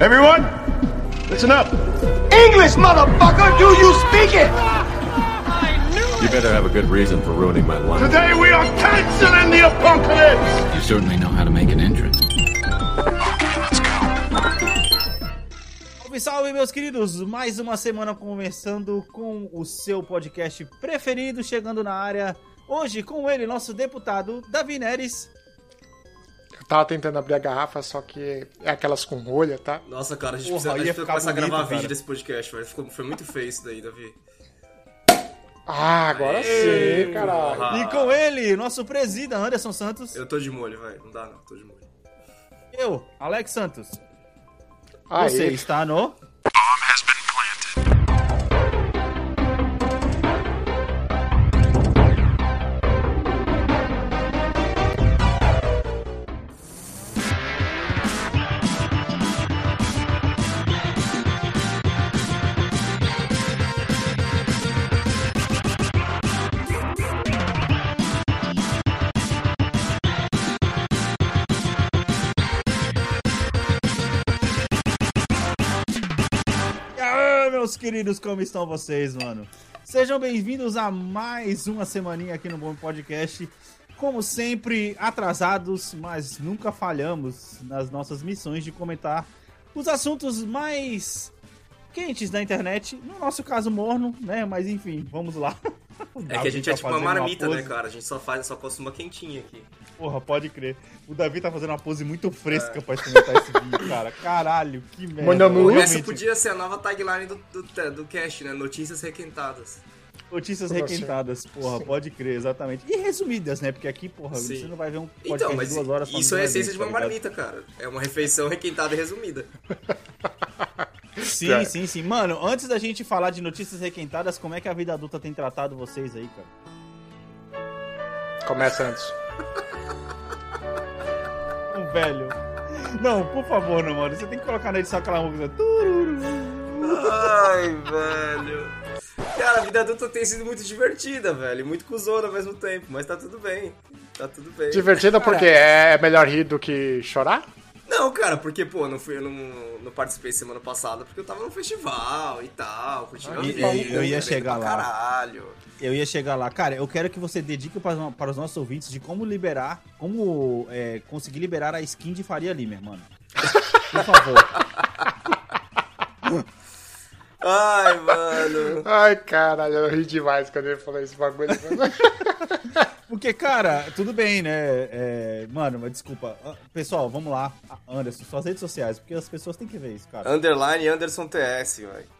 Everyone, listen up. English, motherfucker! Do you speak it? You better have a good reason for ruining my life. Today we are canceling the apocalypse. You certainly know how to make an entrance. Salve, salve, meus queridos! Mais uma semana começando com o seu podcast preferido, chegando na área. Hoje com ele, nosso deputado Davi Neres. Tava tentando abrir a garrafa, só que é aquelas com rolha, tá? Nossa, cara, a gente Porra, precisa, a gente começar a bonito, gravar cara. vídeo desse podcast, velho. Ficou, foi muito feio isso daí, Davi. Ah, agora sim, caralho. E com ele, nosso presida Anderson Santos. Eu tô de molho, velho. Não dá não, tô de molho. Eu, Alex Santos. Aí, Você está no. Queridos, como estão vocês, mano? Sejam bem-vindos a mais uma semaninha aqui no Bom Podcast. Como sempre, atrasados, mas nunca falhamos nas nossas missões de comentar os assuntos mais quentes da internet. No nosso caso, morno, né? Mas enfim, vamos lá. É que a gente tá é tipo uma marmita, né, pose- cara? A gente só faz, só costuma quentinha aqui. Porra, pode crer. O Davi tá fazendo uma pose muito fresca pra experimentar esse vídeo, cara. Caralho, que merda. Manda muito. Essa podia ser a nova tagline do, do, do cast, né? Notícias requentadas. Notícias requentadas, porra, pode crer, exatamente. E resumidas, né? Porque aqui, porra, Sim. você não vai ver um podcast Então, mas de duas horas isso é a essência de uma tá ligado? marmita, cara. É uma refeição requentada e resumida. Sim, sim, sim. Mano, antes da gente falar de notícias requentadas, como é que a vida adulta tem tratado vocês aí, cara? Começa antes. Um velho. Não, por favor, não, mano. Você tem que colocar na edição aquela música. Ai, velho. Cara, a vida adulta tem sido muito divertida, velho. Muito cuzona ao mesmo tempo, mas tá tudo bem. Tá tudo bem. Divertida porque é melhor rir do que chorar? Não, cara, porque, pô, não fui, eu não, não participei semana passada porque eu tava no festival e tal, curtindo Ah, a e- vida, e eu ia chegar lá. Caralho. Eu ia chegar lá. Cara, eu quero que você dedique para, para os nossos ouvintes de como liberar, como é, conseguir liberar a skin de Faria Limer, mano. Por favor. Ai, mano. Ai, caralho, eu ri demais quando ele falou esse bagulho. Porque, cara, tudo bem, né? É, mano, mas desculpa. Ah, Pessoal, vamos lá. Anderson, suas redes sociais, porque as pessoas têm que ver isso, cara. Underline Anderson TS, velho.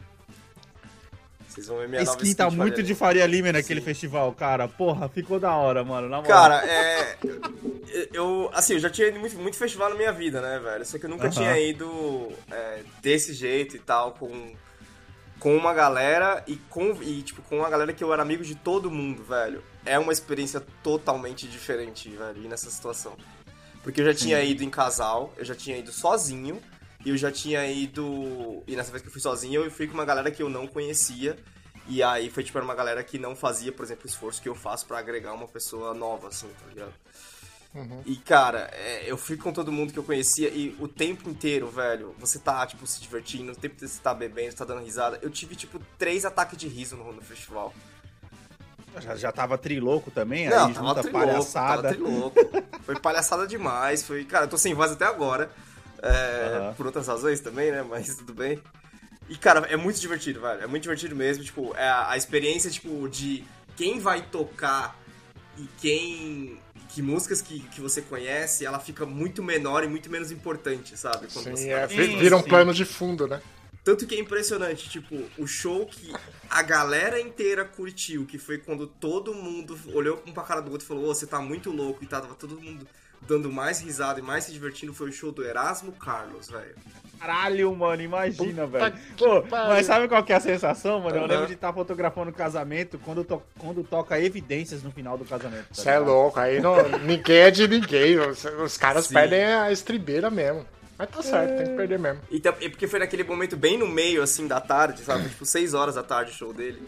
Vocês vão ver minha nova skin tá muito de Faria Limer naquele festival, cara. Porra, ficou da hora, mano. Na moral. Cara, é. Eu, assim, eu já tinha ido muito, muito festival na minha vida, né, velho? Só que eu nunca Aham. tinha ido é, desse jeito e tal, com, com uma galera e com, e, tipo, com uma galera que eu era amigo de todo mundo, velho. É uma experiência totalmente diferente, velho, ir nessa situação. Porque eu já tinha ido em casal, eu já tinha ido sozinho, e eu já tinha ido. E nessa vez que eu fui sozinho, eu fui com uma galera que eu não conhecia. E aí foi tipo era uma galera que não fazia, por exemplo, o esforço que eu faço pra agregar uma pessoa nova, assim, tá ligado? E, cara, é, eu fui com todo mundo que eu conhecia e o tempo inteiro, velho, você tá, tipo, se divertindo, o tempo inteiro você tá bebendo, você tá dando risada. Eu tive, tipo, três ataques de riso no, no festival. Já, já tava trilouco também, Não, aí tava junta trilouco, palhaçada. tava trilouco. Foi palhaçada demais, foi... Cara, eu tô sem voz até agora, é, Aham. por outras razões também, né, mas tudo bem. E, cara, é muito divertido, velho, é muito divertido mesmo, tipo, é a, a experiência, tipo, de quem vai tocar e quem... Que músicas que, que você conhece, ela fica muito menor e muito menos importante, sabe? Quando Sim, você é, tá vi- vira um plano de fundo, né? tanto que é impressionante, tipo, o show que a galera inteira curtiu, que foi quando todo mundo olhou um pra cara do outro e falou, ô, você tá muito louco, e tava todo mundo dando mais risada e mais se divertindo, foi o show do Erasmo Carlos, velho. Caralho, mano, imagina, Puta velho. Pô, mas sabe qual que é a sensação, mano? Eu Aham. lembro de estar fotografando o casamento quando, to- quando toca evidências no final do casamento. tá Você é ligado? louco, aí não, ninguém é de ninguém. Os, os caras Sim. perdem a estribeira mesmo. Mas tá certo, tem que perder mesmo. E e porque foi naquele momento bem no meio, assim, da tarde, sabe? tipo, 6 horas da tarde o show dele.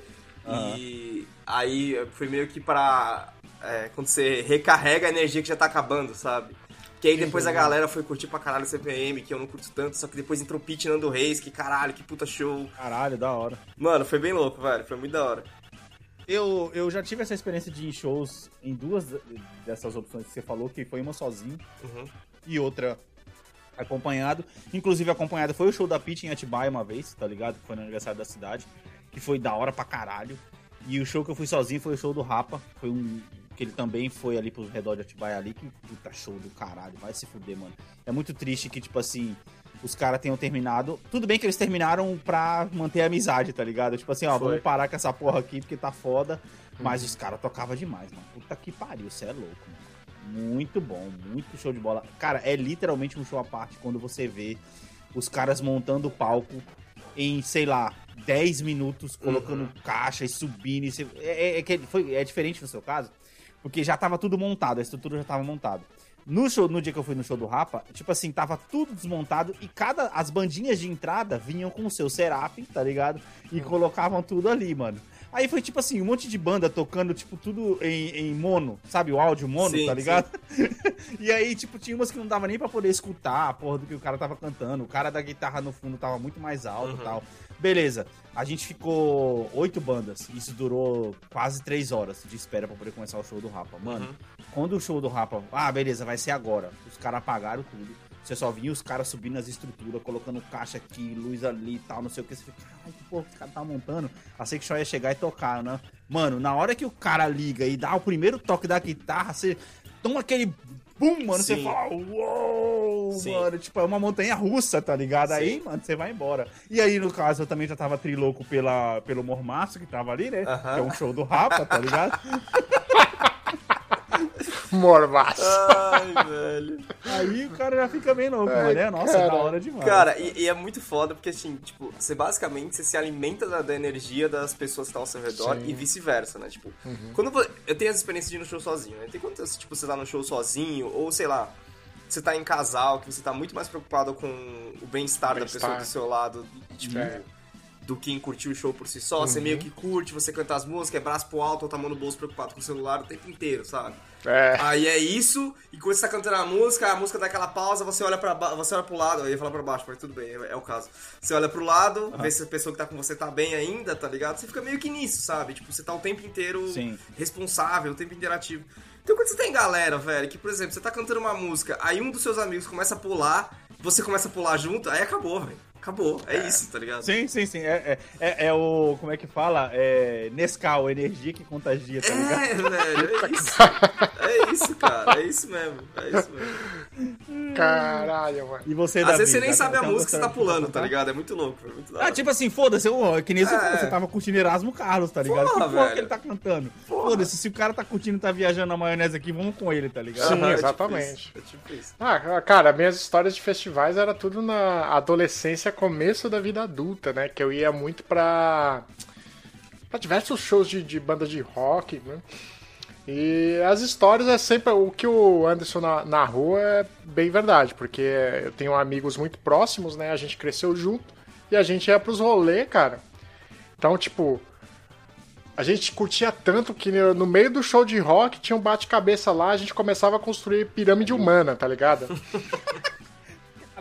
E aí foi meio que pra... é, quando você recarrega a energia que já tá acabando, sabe? Que aí depois a galera foi curtir pra caralho o CPM, que eu não curto tanto, só que depois entrou o Pete Nando Reis, que caralho, que puta show. Caralho, da hora. Mano, foi bem louco, velho, foi muito da hora. Eu, eu já tive essa experiência de ir em shows em duas dessas opções que você falou, que foi uma sozinho Uhum. e outra acompanhado. Inclusive, acompanhado foi o show da Pitty em Atibaia uma vez, tá ligado? Que foi no aniversário da cidade, que foi da hora pra caralho. E o show que eu fui sozinho foi o show do Rapa, foi um que ele também foi ali pro redor de Atibaia ali, que puta show do caralho, vai se fuder, mano. É muito triste que, tipo assim, os caras tenham terminado. Tudo bem que eles terminaram pra manter a amizade, tá ligado? Tipo assim, ó, Foi. vamos parar com essa porra aqui porque tá foda. Mas os caras tocavam demais, mano. Puta que pariu, você é louco, mano. Muito bom, muito show de bola. Cara, é literalmente um show à parte quando você vê os caras montando o palco em, sei lá, 10 minutos, colocando caixa e subindo. E é, é- é que foi, é diferente no seu caso, porque já tava tudo montado, a estrutura já tava montada. No, show, no dia que eu fui no show do Rapa, tipo assim, tava tudo desmontado e cada. As bandinhas de entrada vinham com o seu Seraph, tá ligado? E colocavam tudo ali, mano. Aí foi tipo assim, um monte de banda tocando, tipo, tudo em, em mono, sabe? O áudio mono, Sim, tá ligado? e aí, tipo, tinha umas que não dava nem pra poder escutar a porra do que o cara tava cantando. O cara da guitarra no fundo tava muito mais alto e tal. Beleza. A gente ficou oito bandas. Isso durou quase três horas de espera pra poder começar o show do Rapa. Mano, quando o show do Rapa. Ah, beleza, vai ser agora. Os caras apagaram tudo. Você só via os caras subindo as estruturas, colocando caixa aqui, luz ali e tal, não sei o que. Você fica, caralho, que porra que os caras tá montando. Achei que só ia chegar e tocar, né? Mano, na hora que o cara liga e dá o primeiro toque da guitarra, você toma aquele boom, mano. Você Sim. fala, uou. Mano. Tipo, é uma montanha russa, tá ligado? Aí, mano, você vai embora. E aí, no caso, eu também já tava trilouco pela, pelo Mormaço, que tava ali, né? Aham. Que é um show do Rapa, tá ligado? Mormaço. Ai, velho. Aí o cara já fica bem louco, Ai, mano. É, nossa, cara. da hora demais. Cara, e, e é muito foda porque, assim, tipo, você basicamente você se alimenta da, da energia das pessoas que estão ao seu redor Sim. e vice-versa, né? Tipo, quando vo- eu tenho essa experiência de ir no show sozinho, né? Tem quando, tipo, você tá no show sozinho ou, sei lá, você tá em casal, que você tá muito mais preocupado com o bem-estar da Bem-estar. pessoa do seu lado, tipo, É. do que em curtir o show por si só. Você meio que curte, você canta as músicas, é braço pro alto ou tá mão no bolso preocupado com o celular o tempo inteiro, sabe? É. Aí é isso, e quando você tá cantando a música, a música dá aquela pausa, você olha para você olha pro lado, eu ia falar pra baixo, mas tudo bem, é, é o caso. Você olha pro lado, vê se a pessoa que tá com você tá bem ainda, tá ligado? Você fica meio que nisso, sabe? Tipo, você tá o tempo inteiro Sim. responsável, o tempo interativo. Então quando você tem galera, velho, que, por exemplo, você tá cantando uma música, aí um dos seus amigos começa a pular, você começa a pular junto, aí acabou, velho. Acabou, é, isso, tá ligado? Sim, sim, sim. É, é, é, é o. Como é que fala? É Nescau, energia que contagia, tá ligado? É, velho, é isso. É isso, cara, é isso mesmo, é isso mesmo. Caralho, mano. E você, Às Davi, vezes você nem sabe a música que você tá pulando, tá ligado? É muito louco, é muito Ah, tipo assim, foda-se, é que nem você É. falou, você tava curtindo Erasmo Carlos, tá ligado? Porra, que porra velho. que ele tá cantando? Foda-se, se o cara tá curtindo, tá viajando na maionese aqui, vamos com ele, tá ligado? Sim, é tipo exatamente. isso, É tipo isso. Ah, cara, minhas histórias de festivais era tudo na adolescência, começo da vida adulta, né? Que eu ia muito pra, pra diversos shows de, de banda de rock, né? E as histórias é sempre o que o Anderson na, narrou é bem verdade, porque eu tenho amigos muito próximos, né? A gente cresceu junto e a gente ia pros rolê, cara. Então, tipo, a gente curtia tanto que no meio do show de rock tinha um bate-cabeça lá, a gente começava a construir pirâmide humana, tá ligado?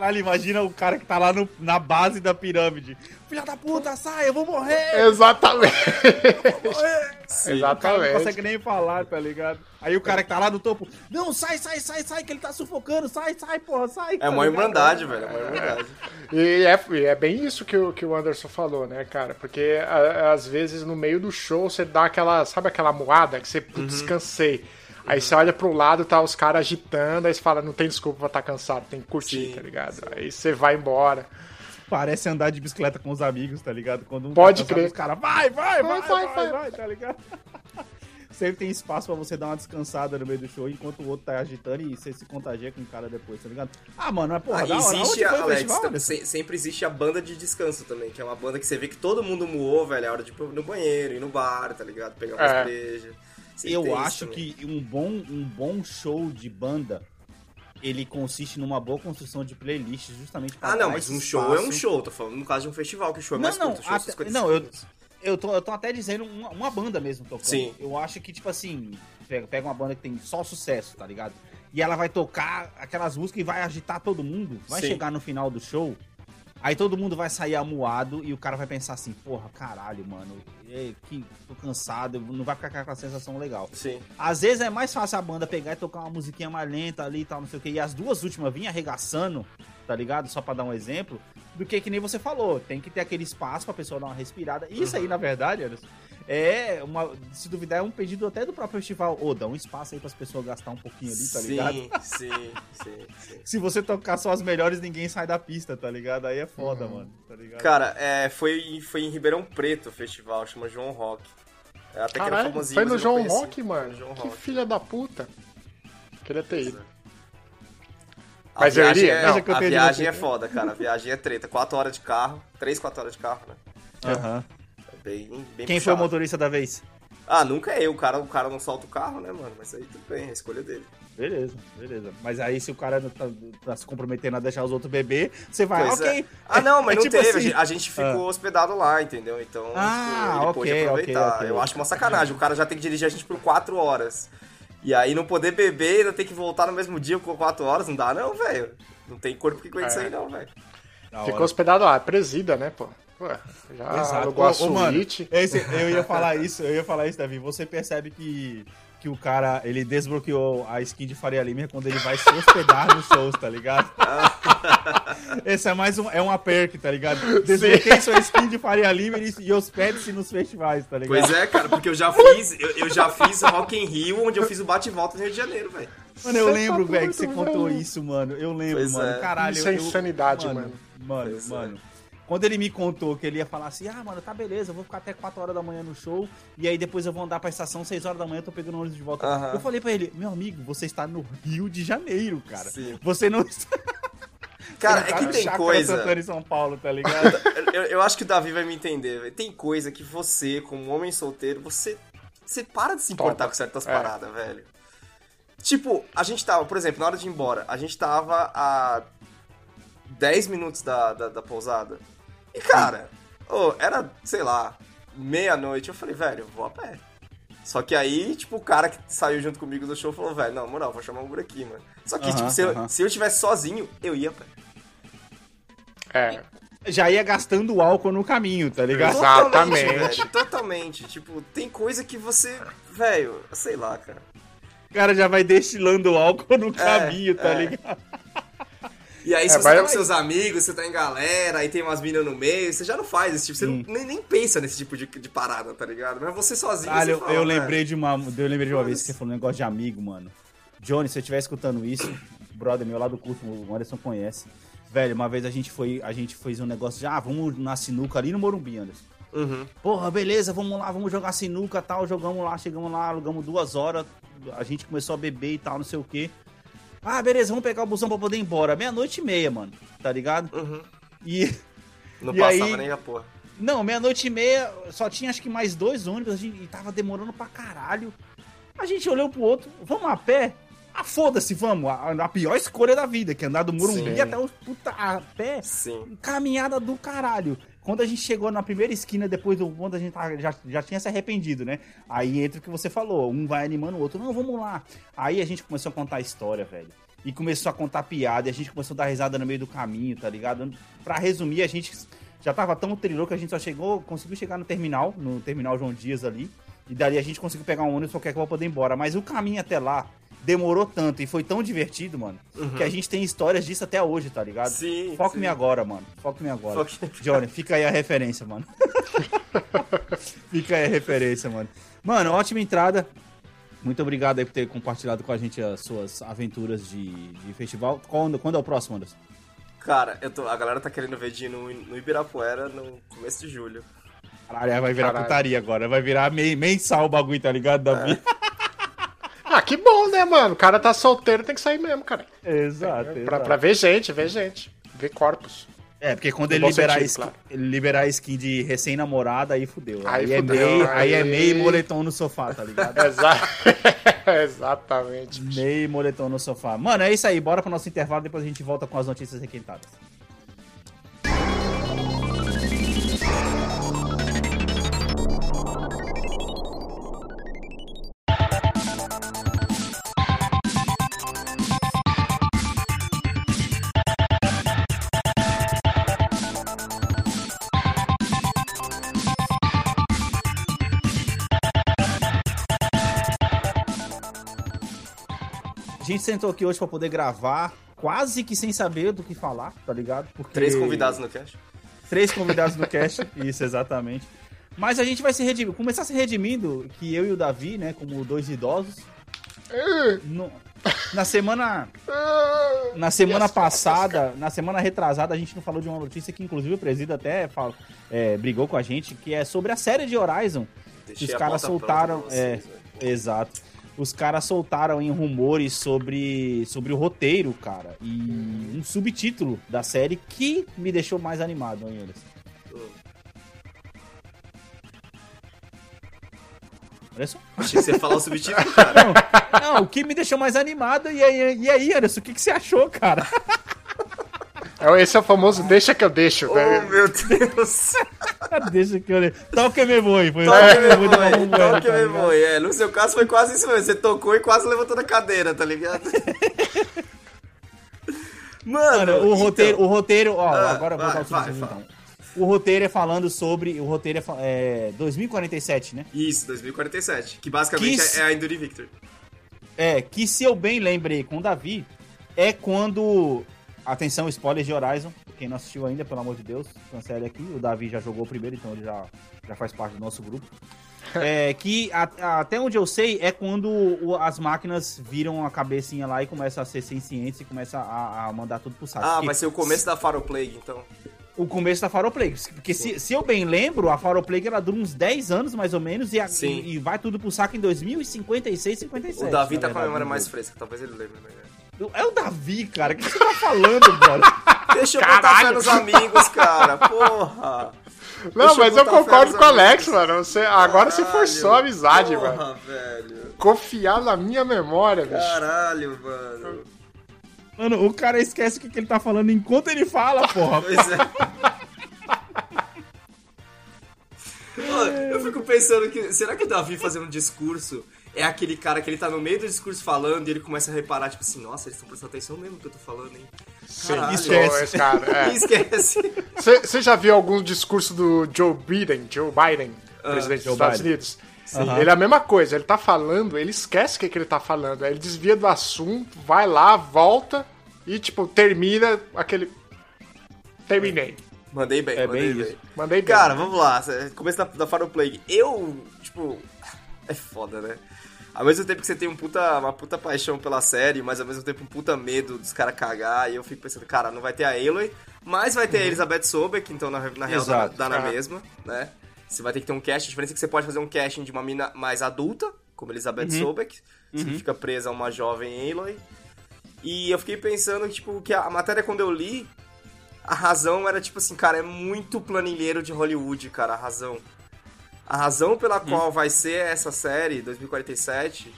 Caralho, imagina o cara que tá lá no- na base da pirâmide. Filha da puta, sai, eu vou morrer! Exatamente. Sim, O cara não Exatamente. consegue nem falar, tá ligado? Aí o cara que tá lá no topo, não, sai, sai, sai, sai, que ele tá sufocando, sai, sai, porra, sai. É tá uma irmandade, velho, é uma irmandade. E é, é bem isso que o, que o Anderson falou, né, cara? Porque a- às vezes no meio do show você dá aquela, sabe aquela moada que você putz, descansei. Aí você olha pro lado, tá os caras agitando, aí você fala, não tem desculpa pra estar cansado, tem que curtir, Sim, tá ligado? Aí você vai embora. Parece andar de bicicleta com os amigos, tá ligado? Quando um Pode tá cansado, crer. Os caras, vai, vai, vai, Vai, vai, vai, vai, vai. tá ligado? Sempre tem espaço pra você dar uma descansada no meio do show, enquanto o outro tá agitando e você se contagia com o cara depois, tá ligado? Ah, mano, mas porra, Ah, da hora. existe, foi o Alex, festival, se- sempre existe a banda de descanso também, que é uma banda que você vê que todo mundo muou, velho, é hora de ir pro- no banheiro, ir no bar, tá ligado? Pegar uma É. cerveja. Eu tem acho que um bom, um bom show de banda, ele consiste numa boa construção de playlist, justamente pra Ah, não, mas um show é um espaço. show, tô falando no caso de um festival, que o show é Não, mais não, curto, show até- são 55 não, eu-. Eu tô, eu tô até dizendo uma, uma banda mesmo tocando. Sim. Eu acho que, tipo assim, pega, pega uma banda que tem só sucesso, tá ligado? e ela vai tocar aquelas músicas e vai agitar todo mundo. Vai Sim. chegar no final do show, aí todo mundo vai sair amuado e o cara vai pensar assim, porra, caralho, mano, ei, que tô cansado, não vai ficar com aquela sensação legal. Sim. Às vezes é mais fácil a banda pegar e tocar uma musiquinha mais lenta ali e tal, não sei o que. E as duas últimas vinham arregaçando, tá ligado? Só pra dar um exemplo. Do que que nem você falou. Tem que ter aquele espaço pra pessoa dar uma respirada. Isso aí, na verdade, Anderson, é uma. Se duvidar, é um pedido até do próprio festival. Ô, dá um espaço aí pras pessoas gastar um pouquinho ali, tá ligado? Sim, sim, sim, sim. Se você tocar só as melhores, ninguém sai da pista, tá ligado? Aí é foda, mano. Tá ligado? Cara, é, foi, foi em Ribeirão Preto o festival, chama João Rock. É, até que era Caralho, famosinho, foi no não João. Rock, mano. João que Rock. filha da puta. Queria ter ido. é. A Mas eu viagem iria? É, eu a viagem é foda, cara. A viagem é treta. 4 horas de carro. 3, 4 horas de carro, né? Aham. É bem, bem Quem foi o puxado. motorista da vez? Ah, nunca é eu. O cara, o cara não solta o carro, né, mano? Mas aí tudo bem, é a escolha dele. Beleza, beleza. Mas aí se o cara não tá, tá se comprometendo a deixar os outros beber, você vai, Pois ok. é. Ah, não, mas É não tipo teve. assim. A gente- ficou hospedado lá, entendeu? Então, Ah, tipo, ele pôde ok, aproveitar. ok, ok. Eu acho uma sacanagem. O cara já tem que dirigir a gente por 4 horas. E aí não poder beber e ainda ter que voltar no mesmo dia com 4 horas, não dá não, velho. Não tem corpo que aguente isso É. aí não, velho. Ficou hospedado lá, presida, né, pô? Pô, já Exato. alugou a mano, suíte. esse- eu ia falar isso, eu ia falar isso, Davi. Você percebe que, que o cara, ele desbloqueou a skin de Faria Lima quando ele vai se hospedar nos shows, tá ligado? Esse é mais um, é uma perk, tá ligado? Desbloqueie sua skin de Faria Lima e, e hospede-se nos festivais, tá ligado? Pois é, cara, porque eu já fiz, eu, eu já fiz Rock in Rio, onde eu fiz o bate e volta no Rio de Janeiro, velho. Mano, eu Você lembro, tá velho, que você doido, contou velho. isso, mano. Eu lembro, Pois mano. é. Caralho, Isso é eu- insanidade, mano. mano. Mano, Pois é. mano. Quando ele me contou que ele ia falar assim, ah, mano, tá beleza, eu vou ficar até 4 horas da manhã no show, e aí depois eu vou andar pra estação 6 horas da manhã, eu tô pegando ônibus de volta. Aham. Eu falei pra ele, meu amigo, você está no Rio de Janeiro, cara. Sim. Você não está Cara, é tá que no tem coisa. Santana em São Paulo, tá ligado? Eu, eu acho que o Davi vai me entender, velho. Tem coisa que você, como homem solteiro, você. Você para de se importar Topa. com certas É. paradas, velho. Tipo, a gente tava, por exemplo, na hora de ir embora, a gente tava a 10 minutos da, da, da pousada. E, cara, ô, era, sei lá, meia-noite. Eu falei, velho, eu vou a pé. Só que aí, tipo, o cara que saiu junto comigo do show falou, velho, não, moral, vou chamar um Uber aqui, mano. Só que, Aham, tipo, se eu, aham. se eu tivesse sozinho, eu ia a pé. É, Já ia gastando álcool no caminho, tá ligado? Exatamente. Totalmente, velho, totalmente. Tipo, tem coisa que você. Velho, sei lá, cara. O cara já vai destilando álcool no caminho, tá é. ligado? E aí, se É, você tá com seus amigos, você tá em galera, aí tem umas minas no meio, você já não faz esse tipo. Você não- nem, nem pensa nesse tipo de, de parada, tá ligado? Mas você sozinho. Caralho, você eu, fala, eu velho, lembrei de uma, eu lembrei de uma vez que você falou um negócio de amigo, mano. Johnny, se você estiver escutando isso, brother meu lá do curso, o Anderson conhece. Velho, uma vez a gente foi, a gente fez um negócio de, ah, vamos na sinuca ali no Morumbi, Anderson. Uhum. Porra, beleza, vamos lá, vamos jogar sinuca e tal. Jogamos lá, chegamos lá, alugamos duas horas. A gente começou a beber e tal, não sei o quê. Ah, beleza, vamos pegar o busão pra poder ir embora. Meia-noite e meia, mano, tá ligado? Uhum. E. Não E passava aí- nem a porra. Não, meia-noite e meia, só tinha acho que mais dois ônibus, a gente, e tava demorando pra caralho. A gente olhou pro outro, vamos a pé? Ah, foda-se, vamos. A, a pior escolha da vida, que é andar do Morumbi Sim. até o puta a pé. Sim. Caminhada do caralho. Quando a gente chegou na primeira esquina, depois do quando a gente já, já tinha se arrependido, né? Aí entra o que você falou, um vai animando o outro, não, vamos lá. Aí a gente começou a contar a história, velho. E começou a contar piada, e a gente começou a dar risada no meio do caminho, tá ligado? Pra resumir, a gente já tava tão trilhou que a gente só chegou, conseguiu chegar no terminal, no terminal João Dias ali. E dali a gente conseguiu pegar um ônibus qualquer que pra poder ir embora. Mas o caminho até lá demorou tanto e foi tão divertido, mano, que a gente tem histórias disso até hoje, tá ligado? Sim, Foque-me sim. agora, mano. Foque-me agora. Foque- Johnny, fica aí a referência, mano. fica aí a referência, mano. Mano, ótima entrada. Muito obrigado aí por ter compartilhado com a gente as suas aventuras de, de festival. Quando, quando é o próximo, Anderson? Cara, eu tô, a galera tá querendo ver de ir no, no Ibirapuera no começo de julho. Caralho, vai virar Caralho. putaria agora. Vai virar mensal o bagulho, tá ligado, Davi? Ah, que bom, né, mano? O cara tá solteiro, tem que sair mesmo, cara. Exato, Pra, exato. pra ver gente, ver gente. Ver corpos. É, porque quando ele liberar, sentido, skin, claro. ele liberar a skin de recém-namorada, aí fudeu. Aí Aí, é fudeu, meio, aí... é aí- meio moletom no sofá, tá ligado? Exa Exatamente. Meio moletom no sofá. Mano, é isso aí. Bora pro nosso intervalo, depois a gente volta com as notícias requentadas. Gente sentou aqui hoje pra poder gravar, quase que sem saber do que falar, tá ligado? Porque... Três convidados no cast. Três convidados no cast, isso, exatamente. Mas a gente vai se redimir, começar se redimindo, que eu e o Davi, né, como dois idosos, no- na semana na semana passada, na semana retrasada, a gente não falou de uma notícia que inclusive o presídio até fala- é, brigou com a gente, que é sobre a série de Horizon. que Deixei os a caras soltaram, é, vocês, velho. exato. Os caras soltaram em rumores sobre, sobre o roteiro, cara, e um subtítulo da série que me deixou mais animado, hein, Anderson? Achei que você ia falar o subtítulo, cara. Não, não, o que me deixou mais animado, e aí, e aí Anderson, o que, que você achou, cara? É, Esse é o famoso deixa que eu deixo. oh, né? meu Deus. Deixa que eu... Toque me voe. Foi Toque me me da toque tá me voe. É, no seu caso foi quase isso mesmo. Você tocou e quase levantou da cadeira, tá ligado? Mano, Mano, o então- roteiro, o roteiro, ó, Ah, agora eu vou vai, dar o vai, então. O roteiro é falando sobre, o roteiro é, é 2047, né? Isso, 2047. Que basicamente Que é, é a Endure Victor. É, que se eu bem lembrei com o Davi, é quando. Atenção, spoiler de Horizon. Quem não assistiu ainda, pelo amor de Deus, cancele aqui. O Davi já jogou primeiro, então ele já, já faz parte do nosso grupo. É, que a- a- até onde eu sei é quando o- as máquinas viram a cabecinha lá e começam a ser sencientes e começam a, a mandar tudo pro saco. Ah, Porque vai ser o começo da Pharaoh Plague, então. o começo da Faro Plague. Porque se, se eu bem lembro, a Faro Plague ela dura uns 10 anos mais ou menos e, a- e, e vai tudo pro saco em 2056, 57. O Davi tá com a memória no mais fresca, talvez ele lembre melhor. É o Davi, cara. O que você tá falando, brother? Deixa eu botar fé nos amigos, cara. Porra. Não, Deixa eu mas eu fé concordo com o Alex, mano. Você, agora você Caralho. forçou a amizade, Porra, mano. velho. Confiar na minha memória, bicho. Caralho, mano. Mano, o cara esquece o que, que ele tá falando enquanto ele fala, porra. Pois é. Mano, eu fico pensando que. Será que o Davi fazendo um discurso é aquele cara que ele tá no meio do discurso falando e ele começa a reparar, tipo assim, nossa, eles estão prestando atenção mesmo no que eu tô falando, hein? Caralho. Esquece. Cara, é. esquece. Você já viu algum discurso do Joe Biden, Joe Biden, presidente Joe dos Estados Biden. Unidos? Ele é a mesma coisa, ele tá falando, ele esquece o que, que ele tá falando, aí ele desvia do assunto, vai lá, volta e, tipo, termina aquele. Terminei. Mandei bem, É mandei bem bem. isso. Mandei bem. Cara, vamos lá. Começo da, da Pharaoh Plague. Eu, tipo. É foda, né? Ao mesmo tempo que você tem um puta, uma puta paixão pela série, mas ao mesmo tempo um puta medo dos caras cagar, e eu fico pensando, cara, não vai ter a Aloy, mas vai ter a Elizabeth Sobek, então na, na real dá, Exato. dá na Ah. mesma, né? Você vai ter que ter um casting, a diferença é que você pode fazer um casting de uma mina mais adulta, como Elizabeth Sobek, que fica presa a uma jovem Aloy. E eu fiquei pensando, tipo, que a matéria quando eu li, a razão era tipo assim, cara, é muito planilheiro de Hollywood, cara, a razão. A razão pela qual vai ser essa série, 2047,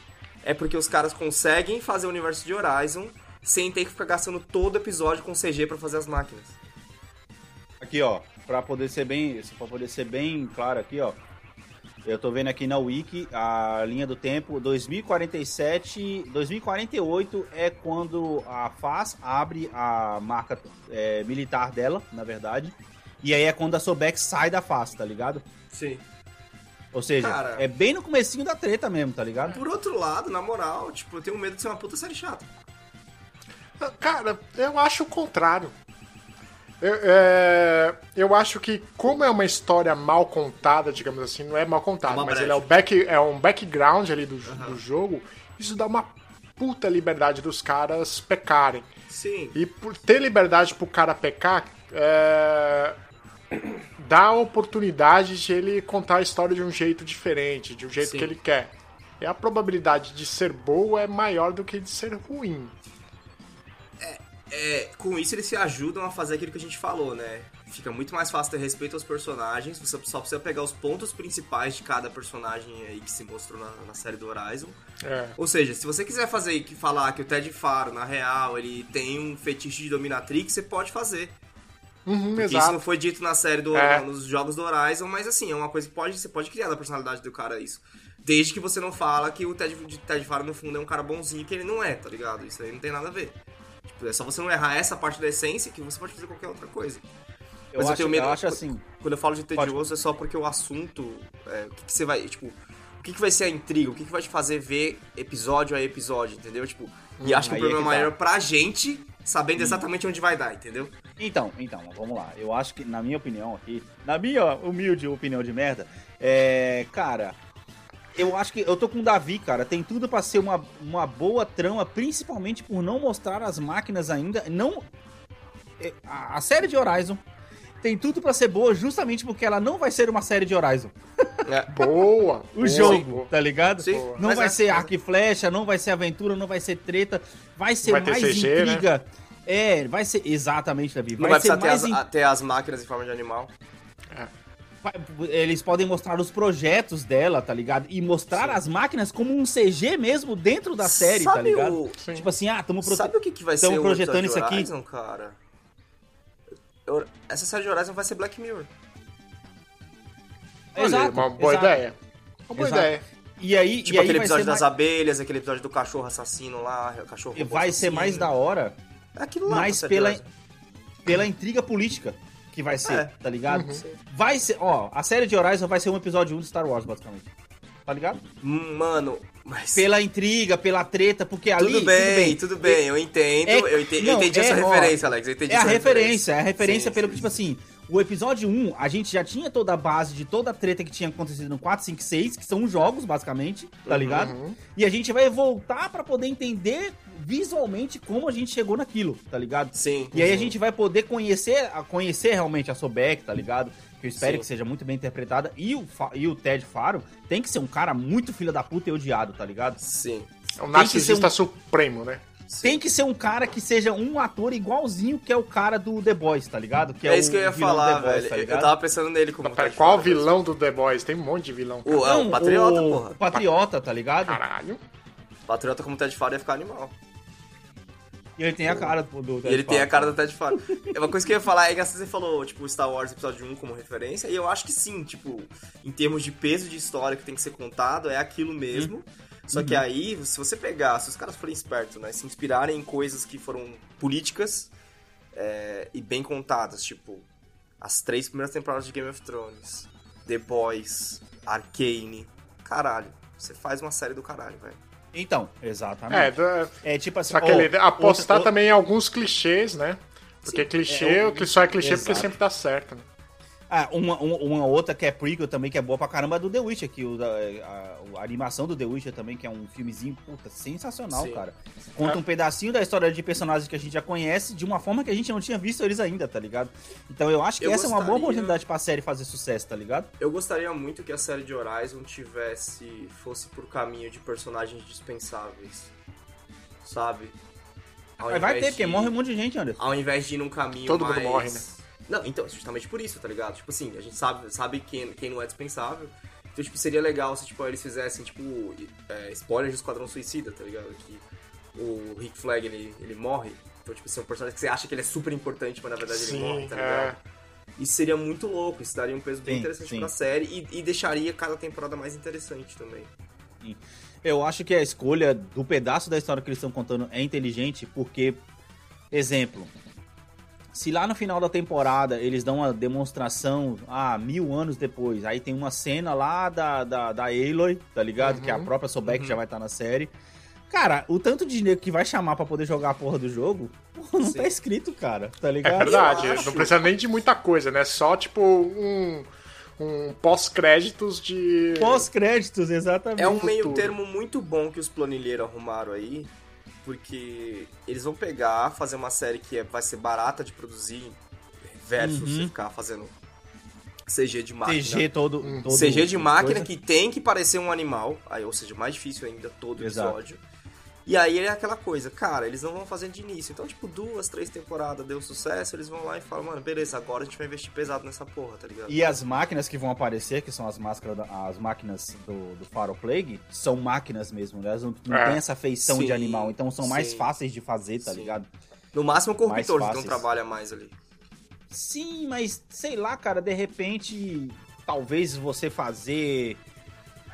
é porque os caras conseguem fazer o universo de Horizon sem ter que ficar gastando todo episódio com CG pra fazer as máquinas. Aqui, ó, pra poder ser bem, pra poder ser bem claro aqui, ó. Eu tô vendo aqui na Wiki a linha do tempo 2047, 2048 é quando a FAS abre a marca é, militar dela, na verdade. E aí é quando a Sobex sai da FAS, tá ligado? Sim. Ou seja, Cara. é bem no comecinho da treta mesmo, tá ligado? Por outro lado, na moral, tipo, eu tenho medo de ser uma puta série chata. Cara, eu acho o contrário. Eu, é, eu acho que, como é uma história mal contada, digamos assim, não é mal contada, É uma mas ele é, o back, é um background ali do, do jogo, isso dá uma puta liberdade dos caras pecarem. Sim. E por ter liberdade pro cara pecar, é, dá a oportunidade de ele contar a história de um jeito diferente, de um jeito Sim. que ele quer. E a probabilidade de ser boa é maior do que de ser ruim. É, com isso eles se ajudam a fazer aquilo que a gente falou, né? Fica muito mais fácil ter respeito aos personagens, você só precisa pegar os pontos principais de cada personagem aí que se mostrou na, na série do Horizon. É. Ou seja, se você quiser fazer que falar que o Ted Faro, na real, ele tem um fetiche de dominatrix, você pode fazer. Uhum, isso não foi dito na série do É. nos jogos do Horizon, mas assim, é uma coisa que pode, você pode criar da personalidade do cara isso. Desde que você não fala que o Ted, de Ted Faro, no fundo, é um cara bonzinho, que ele não é, tá ligado? Isso aí não tem nada a ver. Tipo, é só você não errar essa parte da essência que você pode fazer qualquer outra coisa. Eu, Mas eu acho, tenho medo- eu acho assim. Quando eu falo de Pode. tedioso, é só porque o assunto. é, o que, que você vai. Tipo, o que, que vai ser a intriga, o que, que vai te fazer ver episódio a episódio, entendeu? Tipo, e acho que o aí problema é que tá. maior pra gente, sabendo exatamente onde vai dar, entendeu? Então, então, vamos lá. Eu acho que, na minha opinião aqui, na minha humilde opinião de merda, é. Cara, eu acho que eu tô com o Davi, cara. Tem tudo pra ser uma, uma boa trama, principalmente por não mostrar as máquinas ainda. Não. é, a série de Horizon tem tudo pra ser boa, justamente porque ela não vai ser uma série de Horizon. Boa! O boa, jogo, boa. tá ligado? Sim, Não mas vai é, ser é. arco e flecha, não vai ser aventura, não vai ser treta. Vai ser Vai ter mais CG, né? intriga. É, vai ser. Exatamente, Davi. Não Vai, vai ser precisar ter mais as, in- a- ter as máquinas em forma de animal. Vai- Eles podem mostrar os projetos dela, tá ligado? E mostrar as máquinas como um CG mesmo dentro da série, tá Sabe ligado? o- Sim. Tipo assim, ah, tamo prote... Sabe o que, que vai tamo ser projetando isso aqui? Horizon, cara? Eu- Essa série de Horizon vai ser Black Mirror. Olha, Exato, uma boa exato. ideia. Uma boa Exato. ideia. E aí, Tipo e aí aquele vai episódio ser das mais... abelhas, aquele episódio do cachorro assassino lá, o cachorro robô vai ser assassino. mais da hora É aquilo lá. de pela, pela intriga política que vai ser, É. tá ligado? Uhum. Vai ser, ó, a série de Horizon vai ser um episódio 1 de Star Wars, basicamente. Tá ligado? Mano, mas... Pela intriga, pela treta, porque ali... Tudo bem, tudo bem, eu entendo, É- eu entendi, não, eu entendi é, essa ó, referência, Alex, eu entendi É a referência, é a referência Sim, pelo que, tipo assim, o episódio 1, a gente já tinha toda a base de toda a treta que tinha acontecido no 4, 5, 6, que são os jogos, basicamente, tá ligado? Uhum. E a gente vai voltar pra poder entender visualmente como a gente chegou naquilo, tá ligado? Sim. E aí a sim. gente vai poder conhecer, conhecer realmente a Sobek, tá ligado? Que eu espero Sim. que seja muito bem interpretada. E o, e o Ted Faro tem que ser um cara muito filho da puta e odiado, tá ligado? Sim. É um Tem que ser narcisista um- supremo, né? Tem que ser um cara que seja um ator igualzinho que é o cara do The Boys, tá ligado? Que É, o isso que eu ia vilão falar, Boys, velho. tá eu tava pensando nele como. Não, pera, qual vilão do The Boys? Tem um monte de vilão. cara. O, é, o Não, Patriota, o- porra. O Patriota, tá ligado? Caralho. Patriota como Ted Faro ia ficar animal. E ele tem a cara do, do E Ted ele tem a cara do Ted Faro. É Uma coisa que eu ia falar é que você falou, tipo, Star Wars episódio 1 como referência, e eu acho que sim, tipo, em termos de peso de história que tem que ser contado, é aquilo mesmo. Só que aí, se você pegar, se os caras forem espertos, né, se inspirarem em coisas que foram políticas é, e bem contadas, tipo, as três primeiras temporadas de Game of Thrones, The Boys, Arcane, caralho, você faz uma série do caralho, velho. Então, É, exatamente. da- É, tipo assim... só que ele apostar outra- também em alguns clichês, né? Porque clichê, é, só é clichê porque exato. sempre dá certo, né? Ah, uma, uma, outra que é prequel também, que é boa pra caramba, é do The Witcher, que o, da- a, a animação do The Witcher também, que é um filmezinho, puta, sensacional, Sim. cara. Conta um pedacinho da história de personagens que a gente já conhece, de uma forma que a gente não tinha visto eles ainda, tá ligado? Então eu acho que Eu essa é uma boa gostaria- oportunidade pra série fazer sucesso, tá ligado? Eu gostaria muito que a série de Horizon tivesse. fosse por caminho de personagens dispensáveis. Sabe? Vai invés ter, porque de- morre um monte de gente, Anderson. Ao invés de ir num caminho Todo mundo mais... morre, né? Não, então, justamente por isso, tá ligado? Tipo assim, a gente sabe, sabe quem, quem não é dispensável. Então, tipo, seria legal se tipo, eles fizessem, tipo, é, spoiler de Esquadrão Suicida, tá ligado? Que o Rick Flag, ele, ele morre. Então, tipo, é um personagem que você acha que ele é super importante, mas na verdade Sim, ele morre, tá é. ligado? Isso seria muito louco, isso daria um peso bem Sim, interessante sim. pra série e, e deixaria cada temporada mais interessante também. Eu acho que a escolha do pedaço da história que eles estão contando é inteligente, porque, exemplo, se lá no final da temporada eles dão uma demonstração, ah, mil anos depois, aí tem uma cena lá da, da, da Aloy, tá ligado? Que a Uhum. própria Sobek já vai estar na série. Cara, o tanto de dinheiro que vai chamar pra poder jogar a porra do jogo, porra, não Sim. tá escrito, cara, tá É ligado? verdade, Eu acho- não precisa nem de muita coisa, né? Só, tipo, um, um pós-créditos de... Pós-créditos, exatamente. É um meio termo muito bom que os planilheiros arrumaram aí, porque eles vão pegar, fazer uma série que é- vai ser barata de produzir, versus Uhum. você ficar fazendo CG de máquina. CG todo, todo CG de máquina coisa. que tem que parecer um animal, aí, ou seja, mais difícil ainda todo Exato. episódio. E aí é aquela coisa, cara, eles não vão fazer de início. Então, tipo, duas, três temporadas deu sucesso, eles vão lá e falam, mano, beleza, agora a gente vai investir pesado nessa porra, tá ligado? E as máquinas que vão aparecer, que são as máscaras, as máquinas do, do Pharaoh Plague, são máquinas mesmo, né? Elas não, não É. têm essa feição Sim, de animal, então são mais sim. fáceis de fazer, tá Sim. ligado? No máximo o Mais corruptor que não trabalha mais ali. Sim, mas sei lá, cara, de repente, talvez você fazer,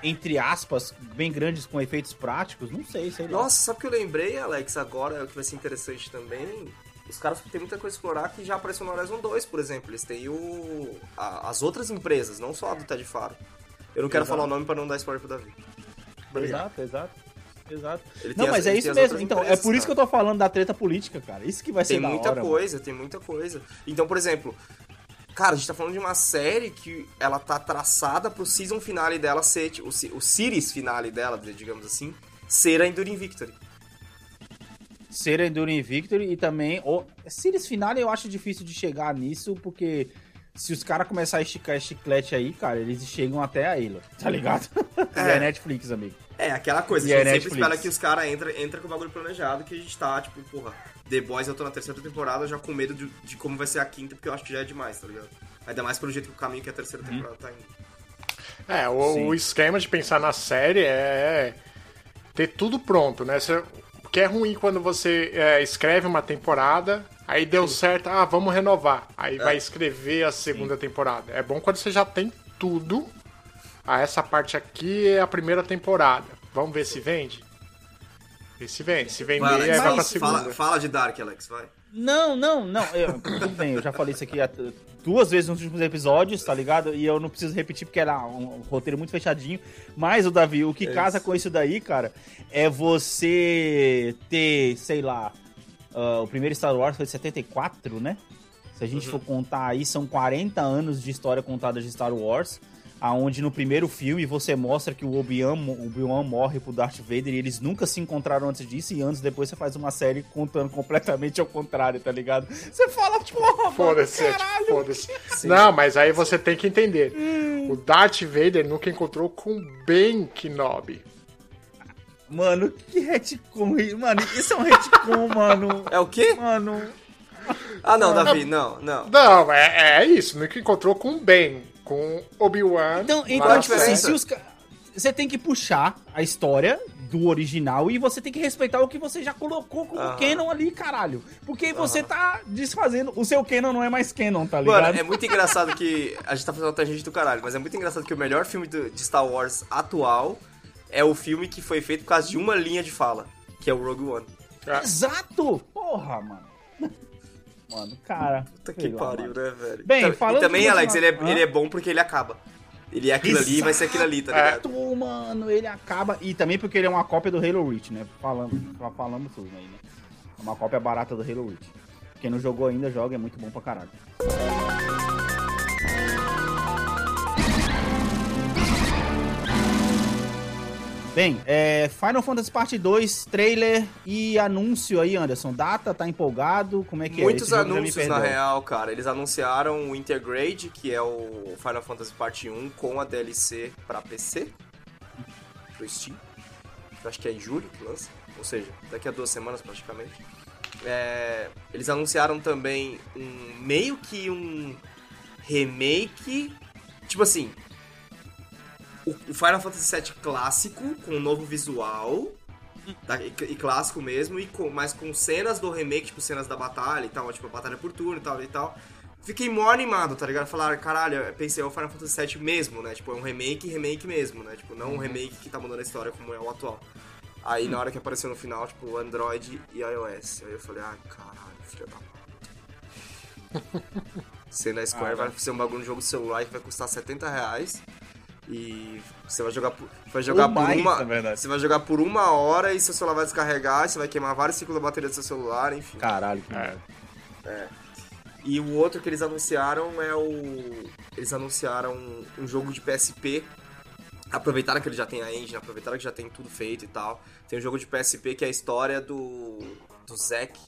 entre aspas, bem grandes com efeitos práticos, não sei, sei lá. Nossa, sabe o que eu lembrei, Alex, agora, que vai ser interessante também? Os caras têm muita coisa a explorar que já apareceu no Horizon 2, por exemplo. Eles têm o... a- as outras empresas, não só a do Ted Faro. Eu não quero Exato. falar o nome pra não dar spoiler pro Davi. Exato, exato. Exato. Ele Não, tem mas as- é isso tem mesmo. Então, é empresas, por isso que eu cara. tô falando da treta política, cara. Isso que vai ser Tem da muita hora, mano. coisa, tem muita coisa. Então, por exemplo, cara, a gente tá falando de uma série que ela tá traçada pro season finale dela ser, tipo, o, o series finale dela, digamos assim, ser a Enduring Victory. Ser Enduring Victory e também. O Series Finale eu acho difícil de chegar nisso, porque se os caras começarem a esticar esse chiclete aí, cara, eles chegam até a ilha, tá ligado? E é Netflix, amigo. É, aquela coisa, E a é gente sempre Netflix. espera que os caras entrem entra com o bagulho planejado, que a gente tá, tipo, porra, The Boys eu tô na terceira temporada já com medo de, de como vai ser a quinta, porque eu acho que já é demais, tá ligado? Ainda mais pelo jeito que o caminho que a terceira Uhum. temporada tá indo. É, o, Sim. o esquema de pensar na série é ter tudo pronto, né? Você, o que é ruim quando você é, escreve uma temporada, aí deu certo, ah, vamos renovar. Aí É. vai escrever a segunda temporada. É bom quando você já tem tudo. Ah, essa parte aqui é a primeira temporada. Vamos ver se vende? Se vende. Se vender, Vai, Alex, aí vai fala, pra segunda. fala, fala de Dark, Alex, vai. Não, não, não. Eu, tudo bem, eu já falei isso aqui duas vezes nos últimos episódios, tá ligado? E eu não preciso repetir porque era um, roteiro muito fechadinho. Mas, o Davi, o que casa com isso daí, cara, é você ter, sei lá, ah, o primeiro Star Wars foi de 74, né? Se a gente for contar aí, são 40 anos de história contada de Star Wars. Aonde no primeiro filme você mostra que o Obi-Wan o Obi-Wan morre pro Darth Vader e eles nunca se encontraram antes disso, e anos depois você faz uma série contando completamente ao contrário, tá ligado? Você fala, porra, Foda-se, é, caralho. tipo, foda-se. Não, mas aí você tem que entender. Hum. O Darth Vader nunca encontrou com Ben Kenobi. Mano, que retcon, mano, isso é um retcon, mano. É o quê? Mano, Ah, não, Davi, não, não. Não, é, é isso. Nunca encontrou com Ben, com Obi-Wan. então, então tipo assim, se os você tem que puxar a história do original e você tem que respeitar o que você já colocou como Aham. canon ali, caralho. Porque você tá desfazendo, o seu canon não é mais canon, tá ligado? Mano, é muito engraçado que. A gente tá fazendo uma tangente do caralho, mas é muito engraçado que o melhor filme do- de Star Wars atual é o filme que foi feito por causa de uma linha de fala, que é o Rogue One. Exato! Porra, mano. Mano, cara. Puta que pariu, mano. né, velho? Bem, Então, falando e também, Alex, ele é, ele é bom porque ele acaba. Ele é aquilo ali e vai ser aquilo ali, tá ligado? Exato, mano, ele acaba. E também porque ele é uma cópia do Halo Reach, né? Falando, falando tudo aí, né? É uma cópia barata do Halo Reach. Quem não jogou ainda, joga, é muito bom pra caralho. Bem, é, Final Fantasy Parte 2, trailer e anúncio aí, Anderson. Data, tá empolgado? Como é que Muitos é? Me anúncios, na real, cara. Eles anunciaram o Intergrade, que é o Final Fantasy Parte 1, com a DLC pra PC, pro Steam. Acho que é em julho que lança, ou seja, daqui a duas semanas praticamente. É, eles anunciaram também um meio que um remake, tipo assim, o, Final Fantasy VII clássico com um novo visual da- e, e clássico mesmo, e com, mas com cenas do remake, tipo cenas da batalha e tal, tipo a batalha por turno e tal e tal. Fiquei mó animado, tá ligado? Falaram, caralho, pensei, é o Final Fantasy VII mesmo, né? Tipo, é um remake, remake mesmo, né? Tipo, não um remake que tá mudando a história como é o atual. Aí na hora que apareceu no final, tipo, Android e iOS. Aí eu falei, ah, caralho, filha da puta. Você na Square vai ser um bagulho no jogo celular que vai custar 70 reais. E você vai jogar por, vai jogar Ou por mais, uma. Você vai jogar por uma hora e seu celular vai descarregar, você vai queimar vários ciclos da bateria do seu celular, enfim. Caralho, que É. merda. E o outro que eles anunciaram é o. Eles anunciaram um jogo de PSP. Aproveitaram que ele já tem a engine, aproveitaram que já tem tudo feito e tal. Tem um jogo de PSP que é a história do. do Zack,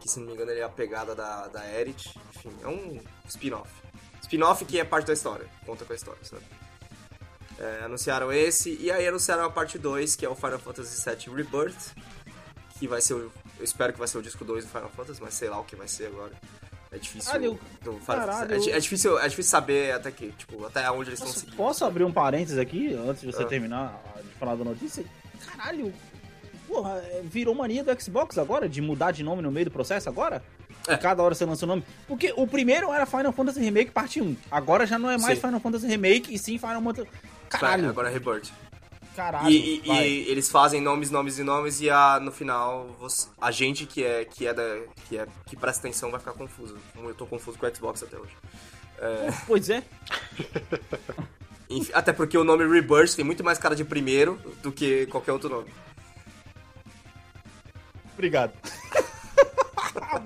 que se não me engano ele é a pegada da, da Erit. Enfim, é um spin-off. Spin-off que é parte da história, conta com a história, sabe? É, anunciaram esse, e aí anunciaram a parte 2, que é o Final Fantasy VII Rebirth, que vai ser o. Eu espero que vai ser o disco 2 do Final Fantasy, mas sei lá o que vai ser agora. É difícil. Caralho, do Final caralho. Fantasy. É, é difícil, é difícil saber até que, tipo, até onde eles estão seguindo. posso abrir um parênteses aqui, antes de você Ah. terminar de falar da notícia? Caralho, porra, é, virou mania do Xbox agora, de mudar de nome no meio do processo agora? É. Cada hora você lança o nome. Porque o primeiro era Final Fantasy Remake Parte 1. Agora já não é mais Sim. Final Fantasy Remake, e sim Final Fantasy... Caralho, Vai, agora é Rebirth. caralho, E, e- e eles fazem nomes, nomes e nomes, e a, no final, você- a gente que é, que é da. que é. que presta atenção vai ficar confuso. Como eu tô confuso com o Xbox até hoje. É, Pois é. Enfim, até porque o nome Rebirth tem muito mais cara de primeiro do que qualquer outro nome. Obrigado.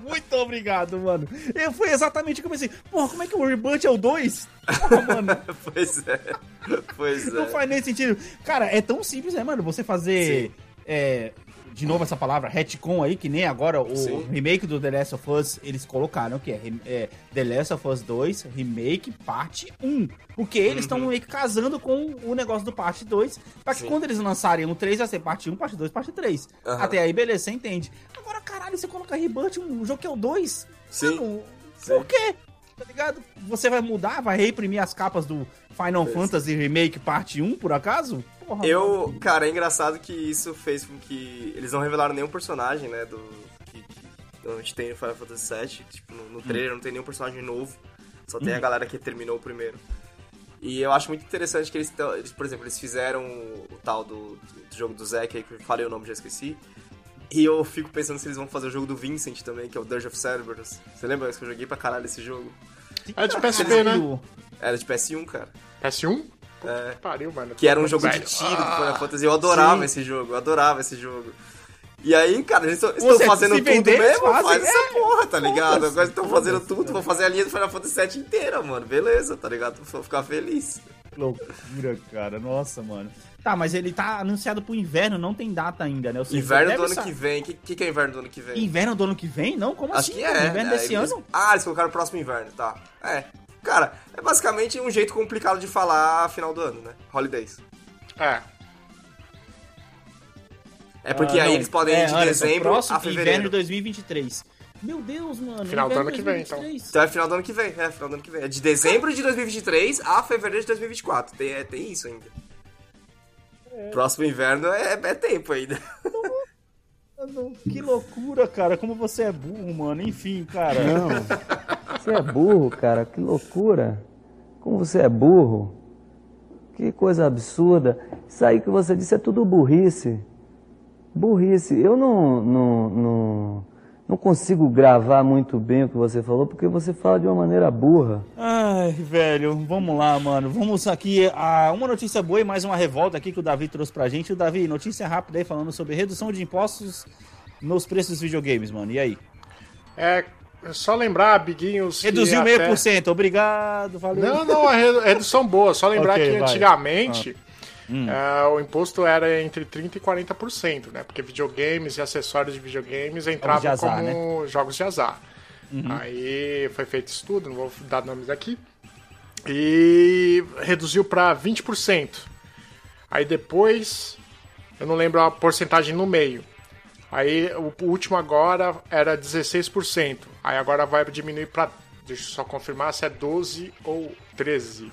Muito obrigado, mano. Eu, foi exatamente o que eu pensei. Porra, como é que o Rebirth é o 2? Porra, mano. pois é. Pois é. Não faz nem sentido. Cara, é tão simples, né, mano? Você fazer. É, de novo essa palavra, retcon aí, que nem agora o Sim. remake do The Last of Us, eles colocaram que é, é The Last of Us 2 Remake Parte 1. Porque eles estão meio que casando com o negócio do Parte 2, pra que Sim. quando eles lançarem o 3 vai ser Parte 1, Parte 2, Parte 3. Aham. Até aí, beleza, você entende. Agora, caralho, você coloca Rebirth, um jogo que é o 2. Sim. Mano, Sim. por quê? Tá ligado? Você vai mudar, vai reimprimir as capas do Final Fantasy Remake Parte 1, por acaso? Porra, mano. Eu, cara, é engraçado que isso fez com que eles não revelaram nenhum personagem, né, do que, que normalmente tem no Final Fantasy VII, tipo, no, no trailer não tem nenhum personagem novo, só tem a galera que terminou o primeiro. E eu acho muito interessante que eles, eles por exemplo, eles fizeram o, tal do, do jogo do Zack aí, que eu falei o nome, já esqueci. E eu fico pensando se eles vão fazer o jogo do Vincent também, que é o Dirge of Cerberus. Você lembra que eu joguei pra caralho esse jogo? É de PSP, né? Era de PS1, cara. PS1? Puta É. que pariu, mano. Que era um jogo Velho. de tiro do Final Fantasy. Eu adorava sim. esse jogo, eu adorava esse jogo. E aí, cara, eles estão fazendo tudo vender, mesmo? fazem, Faz essa é. porra, tá ligado? Agora estão fazendo tudo, vou fazer a linha do Final Fantasy VII inteira, mano. Beleza, tá ligado? Vou ficar feliz. Que loucura, cara. Nossa, mano. Tá, mas ele tá anunciado pro inverno, não tem data ainda, né? Seja, Inverno do ano sa- que vem. O que, que, que é inverno do ano que vem? Inverno do ano que vem? Não? Como Acho assim? que é. Inverno é, desse eles- ano? Ah, eles colocaram o próximo inverno, tá. É. Cara, é basicamente um jeito complicado de falar final do ano, né? Holidays. É. É porque Ah, aí não. eles podem É, ir de olha dezembro próximo a fevereiro. Inverno de 2023. Meu Deus, mano. Final do ano que vem, então. 2023. Então é final do ano que vem, é final do ano que vem. É de dezembro de 2023 a fevereiro de 2024. Tem, é, tem isso ainda. Próximo inverno é, é tempo ainda. Que loucura, cara. Como você é burro, mano. Enfim, cara. Não. Você é burro, cara. Que loucura. Como você é burro. Que coisa absurda. Isso aí que você disse é tudo burrice. Burrice. Eu não, não, não, não consigo gravar muito bem o que você falou, porque você fala de uma maneira burra. Ai, velho, vamos lá, mano. Vamos aqui a uma notícia boa e mais uma revolta aqui que o Davi trouxe pra gente. O Davi, notícia rápida aí falando sobre redução de impostos nos preços dos videogames, mano. E aí? É só lembrar, Biguinhos. que Reduziu até- meio por cento. Obrigado, valeu. Não, não, a re- redução boa. Só lembrar Ok, que vai. Ah. Hum. antigamente é, o imposto era entre 30% e 40%, né? Porque videogames e acessórios de videogames entravam de azar, né? como jogos de azar. Uhum. Aí foi feito estudo, não vou dar nomes aqui. E reduziu para 20%. Aí depois, eu não lembro a porcentagem no meio. Aí o último agora era 16%. Aí agora vai diminuir para. Deixa eu só confirmar se é 12 ou 13.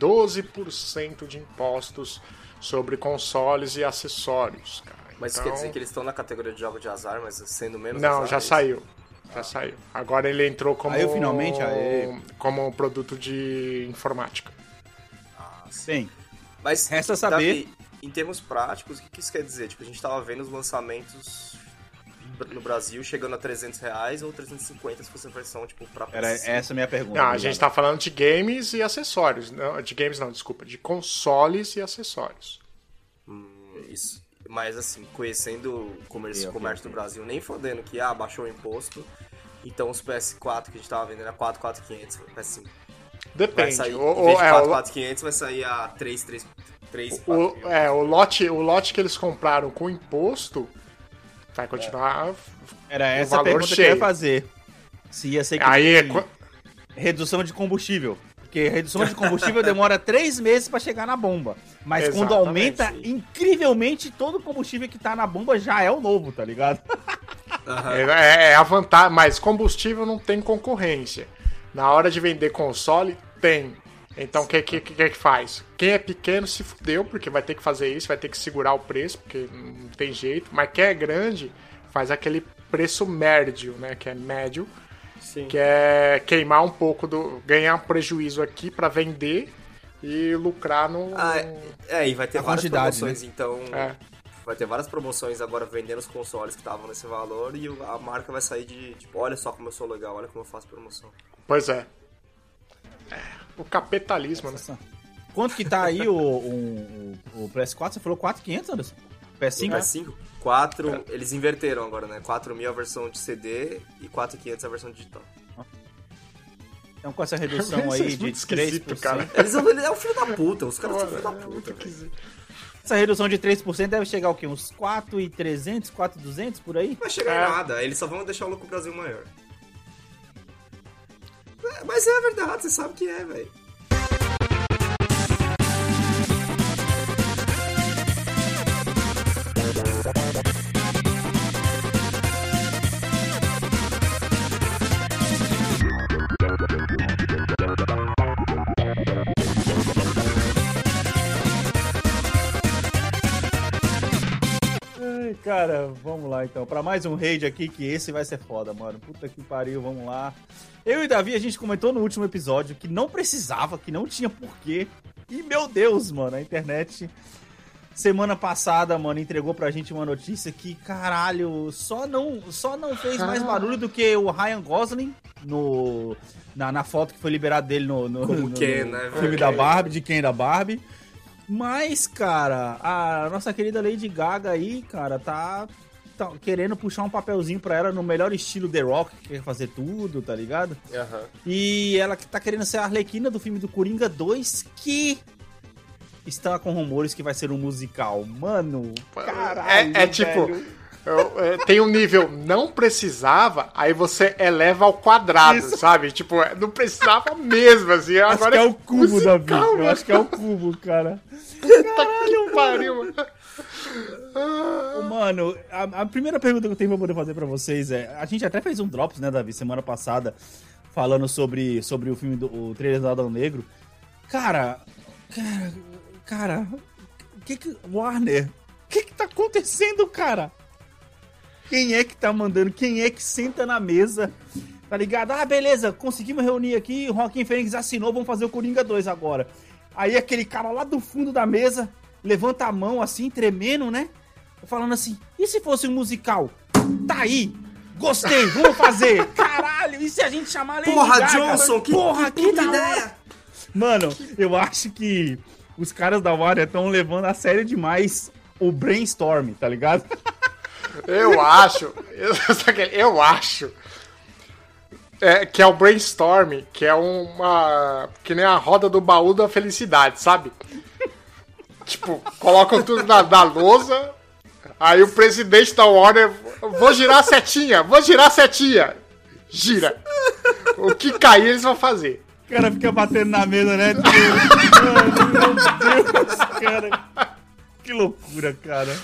12% de impostos sobre consoles e acessórios, cara. Mas isso Então- quer dizer que eles estão na categoria de jogo de azar, mas sendo menos Não, azar, já é isso? saiu. Já saiu. Agora ele entrou como. Aí, finalmente, aí. Como um produto de informática. Bem, Mas, Resta saber- Davi, em termos práticos, o que que isso quer dizer? Tipo, a gente tava vendo os lançamentos no Brasil chegando a 300 reais ou 350 se fosse a versão, tipo, pra era PC. essa é a minha pergunta. Não, a gente tá falando de games e acessórios. Não, de games não, desculpa. De consoles e acessórios. Isso. Mas assim, conhecendo o comércio, comércio do Brasil, nem fodendo que ah, baixou o imposto. Então os PS4 que a gente tava vendendo a 44500, PS5. Vai Depende. sair, O, em o- vez de é, 44500 vai sair a 3, 3, 3, o, o- é, o, lote, o lote que eles compraram com imposto vai continuar. Era essa a pergunta que eu ia cheio. fazer. Se ia ser que Aí é redução de combustível. Porque redução de combustível demora três meses pra chegar na bomba. Mas quando Exatamente. aumenta, incrivelmente, todo o combustível que tá na bomba já é o novo, tá ligado? É, é a vantagem, mas combustível não tem concorrência. Na hora de vender console, tem. Então o que, que, que, que faz? Quem é pequeno se fudeu, porque vai ter que fazer isso, vai ter que segurar o preço, porque não tem jeito. Mas quem é grande faz aquele preço médio, né? Que é médio, Sim. que é queimar um pouco do. ganhar um prejuízo aqui pra vender e lucrar no. Ah, é, e vai ter A várias quantidade, promoções, então. É. Vai ter várias promoções agora vendendo os consoles que estavam nesse valor e a marca vai sair de tipo, olha só como eu sou legal, olha como eu faço promoção. Pois é. É, O capitalismo, né? Quanto que tá aí o, o, o PS4? Você falou 4,500, Anderson? PS5? PS5, 4, eles inverteram agora, né? 4 mil a versão de CD e 4,500 a versão digital. Então com essa redução é aí de muito esquisito, 3%. cara. Eles são, ele é o filho da puta, os caras são filho da puta. velho. Essa redução de 3% deve chegar o quê? Uns 4,300, 4,200 por aí? Não vai chegar É. nada, eles só vão deixar o Louco Brasil maior. É, mas é verdade, você sabe que é, velho. Ai, cara, vamos lá então. Pra mais um raid aqui, que esse vai ser foda, mano. Puta que pariu, vamos lá. Eu e Davi, a gente comentou no último episódio que não precisava, que não tinha porquê. E meu Deus, mano, a internet. Semana passada, mano, entregou pra gente uma notícia que, caralho, só não, só não fez mais barulho do que o Ryan Gosling no, na, na foto que foi liberado dele no, no, Como no- Ken, no né, filme da Barbie, de Ken da Barbie. Mas, cara, a nossa querida Lady Gaga aí, cara, tá, tá querendo puxar um papelzinho pra ela no melhor estilo The Rock, que quer fazer tudo, tá ligado? Aham. E ela que tá querendo ser a Arlequina do filme do Coringa 2, que está com rumores que vai ser um musical. Mano, caralho, É, é tipo, velho. É, tem um nível não precisava, aí você eleva ao quadrado, Isso. sabe? Tipo, é, não precisava mesmo, assim. Acho Agora que é o cubo, musical, Davi. Eu acho que é o cubo, cara. Que pariu, mano. Mano, a, a primeira pergunta que eu tenho pra poder fazer pra vocês é: a gente até fez um Drops, né, Davi, semana passada, falando sobre, sobre o filme do o trailer do Adão Negro. Cara, cara, cara, o que que. Warner, o que que tá acontecendo, cara? Quem é que tá mandando? Quem é que senta na mesa? Tá ligado? Ah, beleza, conseguimos reunir aqui, o Joaquim Fênix assinou, vamos fazer o Coringa 2 agora. Aí aquele cara lá do fundo da mesa levanta a mão assim, tremendo, né? Falando assim, e se fosse um musical? Tá aí! Gostei, vamos fazer! Caralho, e se a gente chamar Lady Porra, Gaga? Johnson, que, Porra, que que hora! ideia! Mano, eu acho que os caras da Warner estão levando a sério demais o brainstorm, tá ligado? Eu acho, eu, sabe que- eu acho é, que é o brainstorm, que é uma. que nem a roda do baú da felicidade, sabe? tipo, colocam tudo na, na lousa, aí o presidente da Warner. Vou girar a setinha, vou girar a setinha. Gira. O que cair eles vão fazer. O cara fica batendo na mesa, né? Tipo, Mano, meu Deus, cara. Que loucura, cara.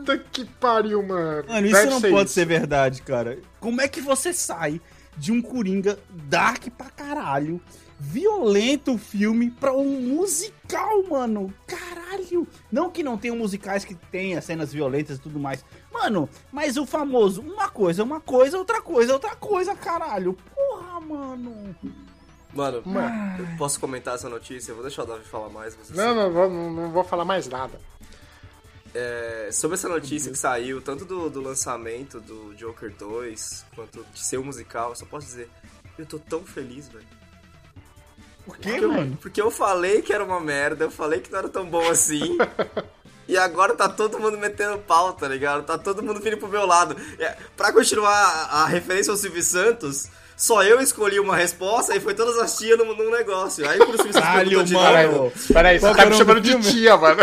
Puta que pariu, mano. Mano, isso Deve não ser pode isso. ser verdade, cara. Como é que você sai de um Coringa dark pra caralho, violento filme, pra um musical, mano? Caralho! Não que não tenham musicais que tenha cenas violentas e tudo mais. Mano, mas o famoso, uma coisa é uma coisa, outra coisa é outra coisa, caralho. Porra, mano. Mano, eu posso comentar essa notícia? Eu vou deixar o Davi falar mais. Não, não não, não vou falar mais nada. É, sobre essa notícia que saiu, tanto do, do lançamento do Joker 2, quanto de ser um musical, eu só posso dizer, eu tô tão feliz, velho. Por quê, mano? Porque eu falei que era uma merda, eu falei que não era tão bom assim. e agora tá todo mundo metendo pau, tá ligado? Tá todo mundo vindo pro meu lado. É, pra continuar a, a referência ao Silvio Santos, só eu escolhi uma resposta e foi todas as tias num, num negócio. Aí quando o Silvio Santos Caralho, mano. Peraí, você que tá me chamando do de tia, mano.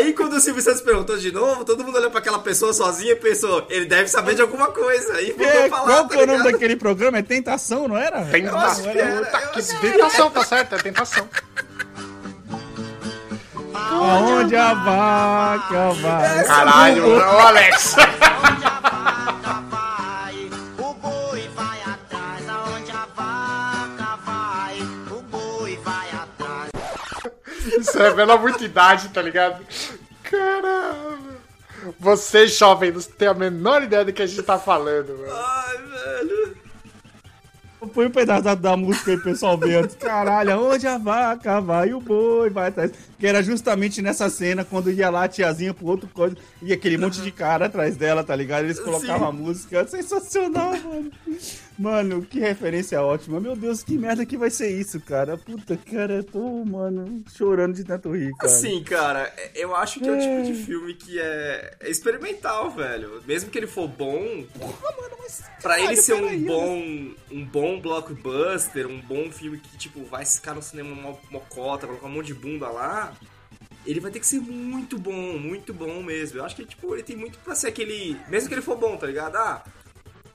Aí quando o Silvio Santos perguntou de novo, todo mundo olhou pra aquela pessoa sozinha e pensou, ele deve saber de alguma coisa. Ficou É, lá, qual tá que é o nome daquele programa? É Tentação, não era? Tentação. era, eu que tentação, tá certo, é tentação. Aonde a vaca vai. Caralho, ô Alex. vai, Isso revela muita idade, tá ligado? Caralho. Você, jovem, não tem a menor ideia do que a gente tá falando, mano. Ai, velho. Põe um pedaço da, da música aí, pessoal, antes. Caralho, aonde a vaca vai, o boi vai atrás. Que era justamente nessa cena, quando ia lá a tiazinha pro outro coisa, e aquele monte de cara atrás dela, tá ligado? Eles colocavam a música. Sensacional, mano. Mano, que referência ótima. Meu Deus, que merda que vai ser isso, cara. Puta, cara, eu tô, mano, chorando de tanto rir, cara. Assim, cara, eu acho que é o tipo de filme que é, é experimental, velho. Mesmo que ele for bom, Porra, mano, mas. pra caralho, ele ser um peraí, bom, um bom blockbuster, um bom filme que, tipo, vai ficar no cinema mo- mocota, colocar um monte de bunda lá, ele vai ter que ser muito bom, muito bom mesmo. Eu acho que, tipo, ele tem muito pra ser aquele... Mesmo que ele for bom, tá ligado? Ah,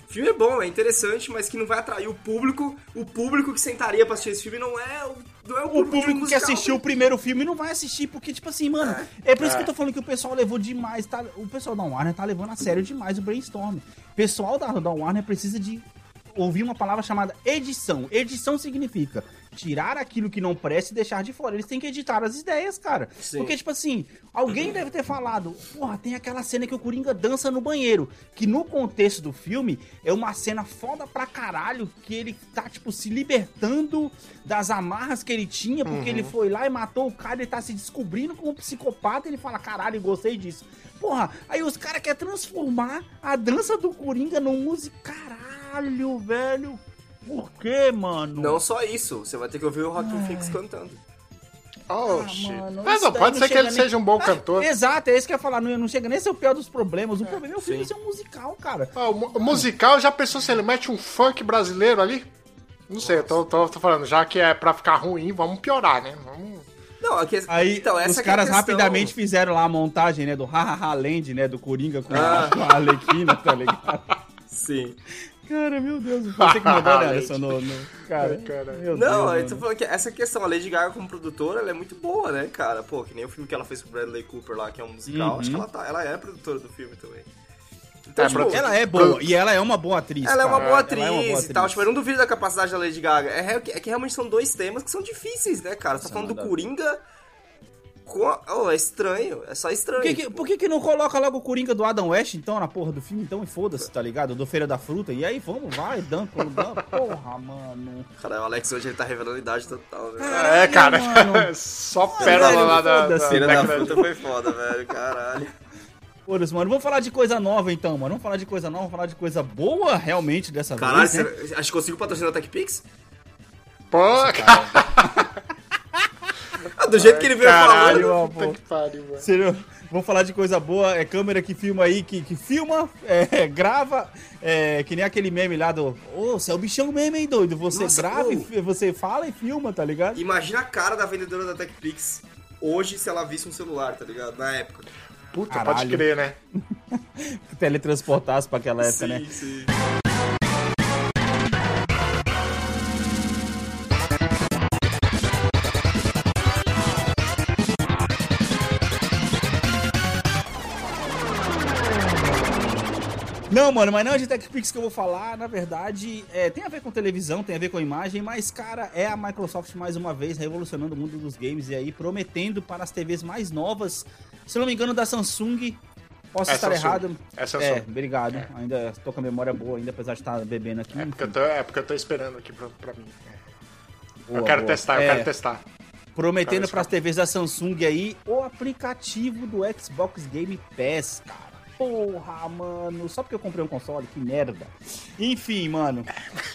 filme é bom, é interessante, mas que não vai atrair o público. O público que sentaria pra assistir esse filme não é o, não é o O público, que assistiu o né? primeiro filme não vai assistir, porque, tipo assim, mano, é, por isso que eu tô falando que o pessoal levou demais, tá? O pessoal da Warner tá levando a sério demais o brainstorm. O pessoal da, da Warner precisa de ouvir uma palavra chamada edição. Edição significa tirar aquilo que não presta e deixar de fora. Eles têm que editar as ideias, cara. Sim. Porque, tipo assim, alguém deve ter falado, porra, tem aquela cena que o Coringa dança no banheiro, que no contexto do filme é uma cena foda pra caralho, que ele tá, tipo, se libertando das amarras que ele tinha, porque ele foi lá e matou o cara, ele tá se descobrindo como psicopata, ele fala, caralho, gostei disso. Porra, aí os caras querem transformar a dança do Coringa num música. Caralho, velho. Por quê, mano? Não só isso, você vai ter que ouvir o Rockin' Phoenix cantando. Oxi. mano, Mas não, pode não ser que ele nem- seja um bom cantor. Exato, é isso que eu ia falar. Não, não chega nem a ser o pior dos problemas. O problema é o filme ser um musical, cara. Ah, o o musical, já pensou se ele mete um funk brasileiro ali? Não sei, eu tô, tô, tô falando, já que é pra ficar ruim, vamos piorar, né? Vamos... Não, aqui, Aí então, essa os que é caras questão. rapidamente fizeram lá a montagem, né, do Hahaha Land, né, do Coringa com, Ah. a, com a Arlequina, tá ligado? Sim. Cara, meu Deus, você que mandou, né, Land. Alisson, no, no- Cara, Caralho. meu Não, Deus, eu tô falando que essa questão, a Lady Gaga como produtora, ela é muito boa, né, cara? Pô, que nem o filme que ela fez com o Bradley Cooper lá, que é um musical, Uhum. acho que ela, tá, ela é produtora do filme também. Então, É, tipo, Ela é boa, e ela é uma boa atriz, ela é uma cara. boa atriz Ela é uma boa e tal, atriz. tipo, eu não duvido da capacidade da Lady Gaga. É, é que realmente são dois temas que são difíceis, né, cara? Você tá falando do. Coringa. Oh, é estranho, é só estranho. Por que, que, por que que não coloca logo o Coringa do Adam West, então, na porra do filme? Então, e foda-se, tá ligado? Do Feira da Fruta. E aí, vamos, vai, dan, dan. Porra, mano. Cara, o Alex hoje ele tá revelando idade total, né? Caralho, É, cara, mano. só pérola velho, lá da, da. Feira da de- Fruta foi foda, velho, caralho. Foda-se, mano. Vamos falar de coisa nova, então, mano. Vamos falar de coisa nova, vamos falar de coisa boa, realmente, dessa Caralho, vez, né? você- acho que consigo patrocinar a TechPix? Pô, cara, Ah, do jeito que ele veio caralho, falando. puta que pariu, mano. Sério, vamos falar de coisa boa. É câmera que filma aí, que, que filma, é, grava. É, que nem aquele meme lá do. Ô, você é o bichão mesmo, hein, doido? Você Nossa, grava, e você fala e filma, tá ligado? Imagina a cara da vendedora da TechPix hoje se ela visse um celular, tá ligado? Na época. Puta, Caralho. pode crer, né? Teletransportasse pra aquela época, né? sim. Não, mano, mas não é de TechPix que eu vou falar. Na verdade, é, tem a ver com televisão, tem a ver com imagem, mas, cara, é a Microsoft mais uma vez revolucionando o mundo dos games e aí prometendo para as TVs mais novas. Se não me engano, da Samsung. Posso É estar Samsung. errado. É Samsung. É, obrigado. Ainda tô com a memória boa, ainda apesar de estar bebendo aqui. É porque eu tô, é porque eu tô esperando aqui pra, pra mim. Boa, eu quero boa. testar, eu É, quero testar. Prometendo para as TVs da Samsung aí o aplicativo do Xbox Game Pass, cara. Porra, mano, só porque eu comprei um console, que merda. Enfim, mano.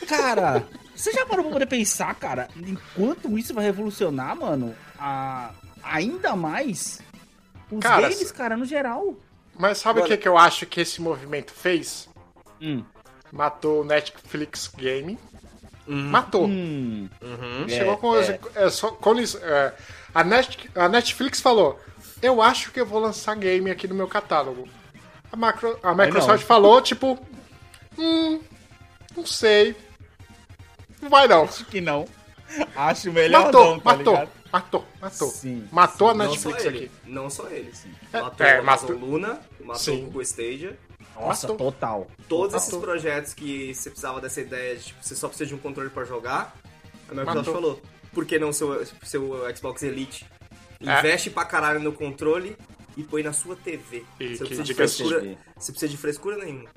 Cara, você já parou pra poder pensar, cara, enquanto isso vai revolucionar, mano, a... ainda mais os Cara, games, cara, no geral. Mas sabe o que, que eu acho que esse movimento fez? Hum. Matou o Netflix Game. Matou. Hum. Chegou É, com, é. é, só, com é, a, Net- a Netflix falou: Eu acho que eu vou lançar game aqui no meu catálogo. A, macro- a Microsoft não. falou, tipo, hum, não sei. Não vai não. Acho que não. Acho melhor Matou, não, tá matou, ligado? matou, matou. Sim, matou a Não só Netflix ele, aqui. não só ele. É, Matou é, matou- Luna, matou Sim. o Google Stadia. Nossa, Matou. total. Todos esses Matou. projetos que você precisava dessa ideia de tipo, você só precisa de um controle pra jogar, a Microsoft Matou. falou, por que não seu, seu Xbox Elite? É. Investe pra caralho no controle e põe na sua TV. E você, que precisa de diga-se de- frescura, você precisa de frescura nenhuma.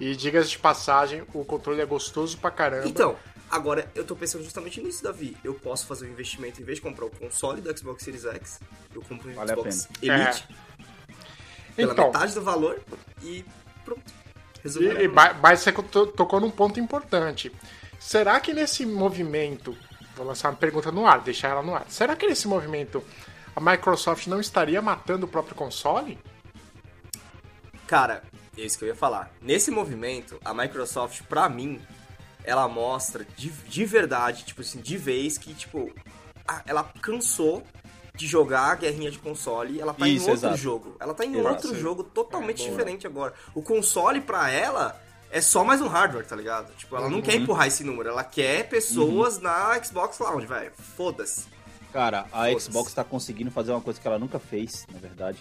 E diga de passagem, o controle é gostoso pra caramba. Então, agora eu tô pensando justamente nisso, Davi. Eu posso fazer um investimento, em vez de comprar o console do Xbox Series X, eu compro um Vale a Xbox. Elite pela Então, metade do valor e pronto. Resumindo, E, e, mas você to- tocou num ponto importante. Será que nesse movimento. Vou lançar uma pergunta no ar, deixar ela no ar. Será que nesse movimento a Microsoft não estaria matando o próprio console? Cara, é isso que eu ia falar. Nesse movimento, a Microsoft, pra mim, ela mostra de, de verdade, tipo assim, de vez que, tipo, a- ela cansou de jogar a guerrinha de console, ela tá Isso, em outro exato. jogo. Ela tá em Exato. outro jogo totalmente É, diferente agora. O console, pra ela, é só mais um hardware, tá ligado? Tipo, ela não Uhum. quer empurrar esse número, ela quer pessoas na Xbox Lounge, velho. Foda-se. Cara, a. Xbox tá conseguindo fazer uma coisa que ela nunca fez, na verdade,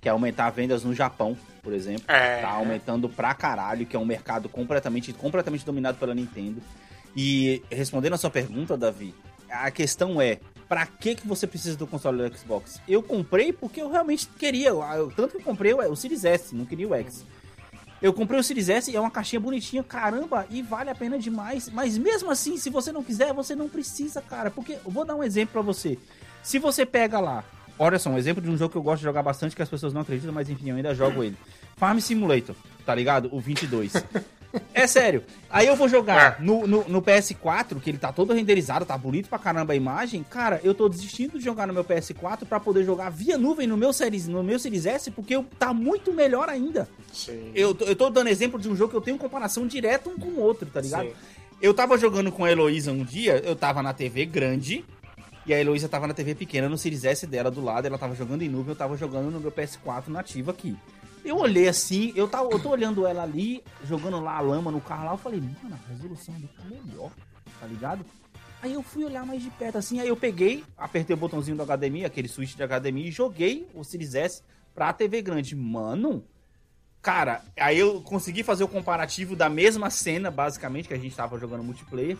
que é aumentar vendas no Japão, por exemplo. É. Tá aumentando pra caralho, que é um mercado completamente, completamente dominado pela Nintendo. E respondendo a sua pergunta, Davi, a questão é, pra que que você precisa do console do Xbox? Eu comprei porque eu realmente queria, eu- tanto que eu comprei o, o Series S, não queria o X. Eu comprei o Series S é uma caixinha bonitinha, caramba, e vale a pena demais. Mas mesmo assim, se você não quiser, você não precisa, cara. Porque vou dar um exemplo pra você. Se você pega lá, olha só, um exemplo de um jogo que eu gosto de jogar bastante, que as pessoas não acreditam, mas enfim, eu ainda jogo ele. Farm Simulator, tá ligado? O 22. É sério. Aí eu vou jogar no, no, no PS4, que ele tá todo renderizado, tá bonito pra caramba a imagem. Cara, eu tô desistindo de jogar no meu PS4 pra poder jogar via nuvem no meu Series, no meu Series S, porque eu- tá muito melhor ainda. Sim. Eu, tô- eu tô dando exemplo de um jogo que eu tenho comparação direta um com o outro, tá ligado? Sim. Eu tava jogando com a Heloísa um dia, eu tava na TV grande, e a Heloísa tava na TV pequena, no Series S dela do lado, ela tava jogando em nuvem, eu tava jogando no meu PS4 nativo aqui. Eu olhei assim, eu, tava, eu tô olhando ela ali, jogando lá a lama no carro lá, eu falei, mano, a resolução ali tá melhor, tá ligado? Aí eu fui olhar mais de perto assim, aí eu peguei, apertei o botãozinho do HDMI, aquele switch de HDMI, e joguei o Series S pra TV grande. Mano, Cara, aí eu consegui fazer o comparativo da mesma cena, basicamente, que a gente tava jogando multiplayer.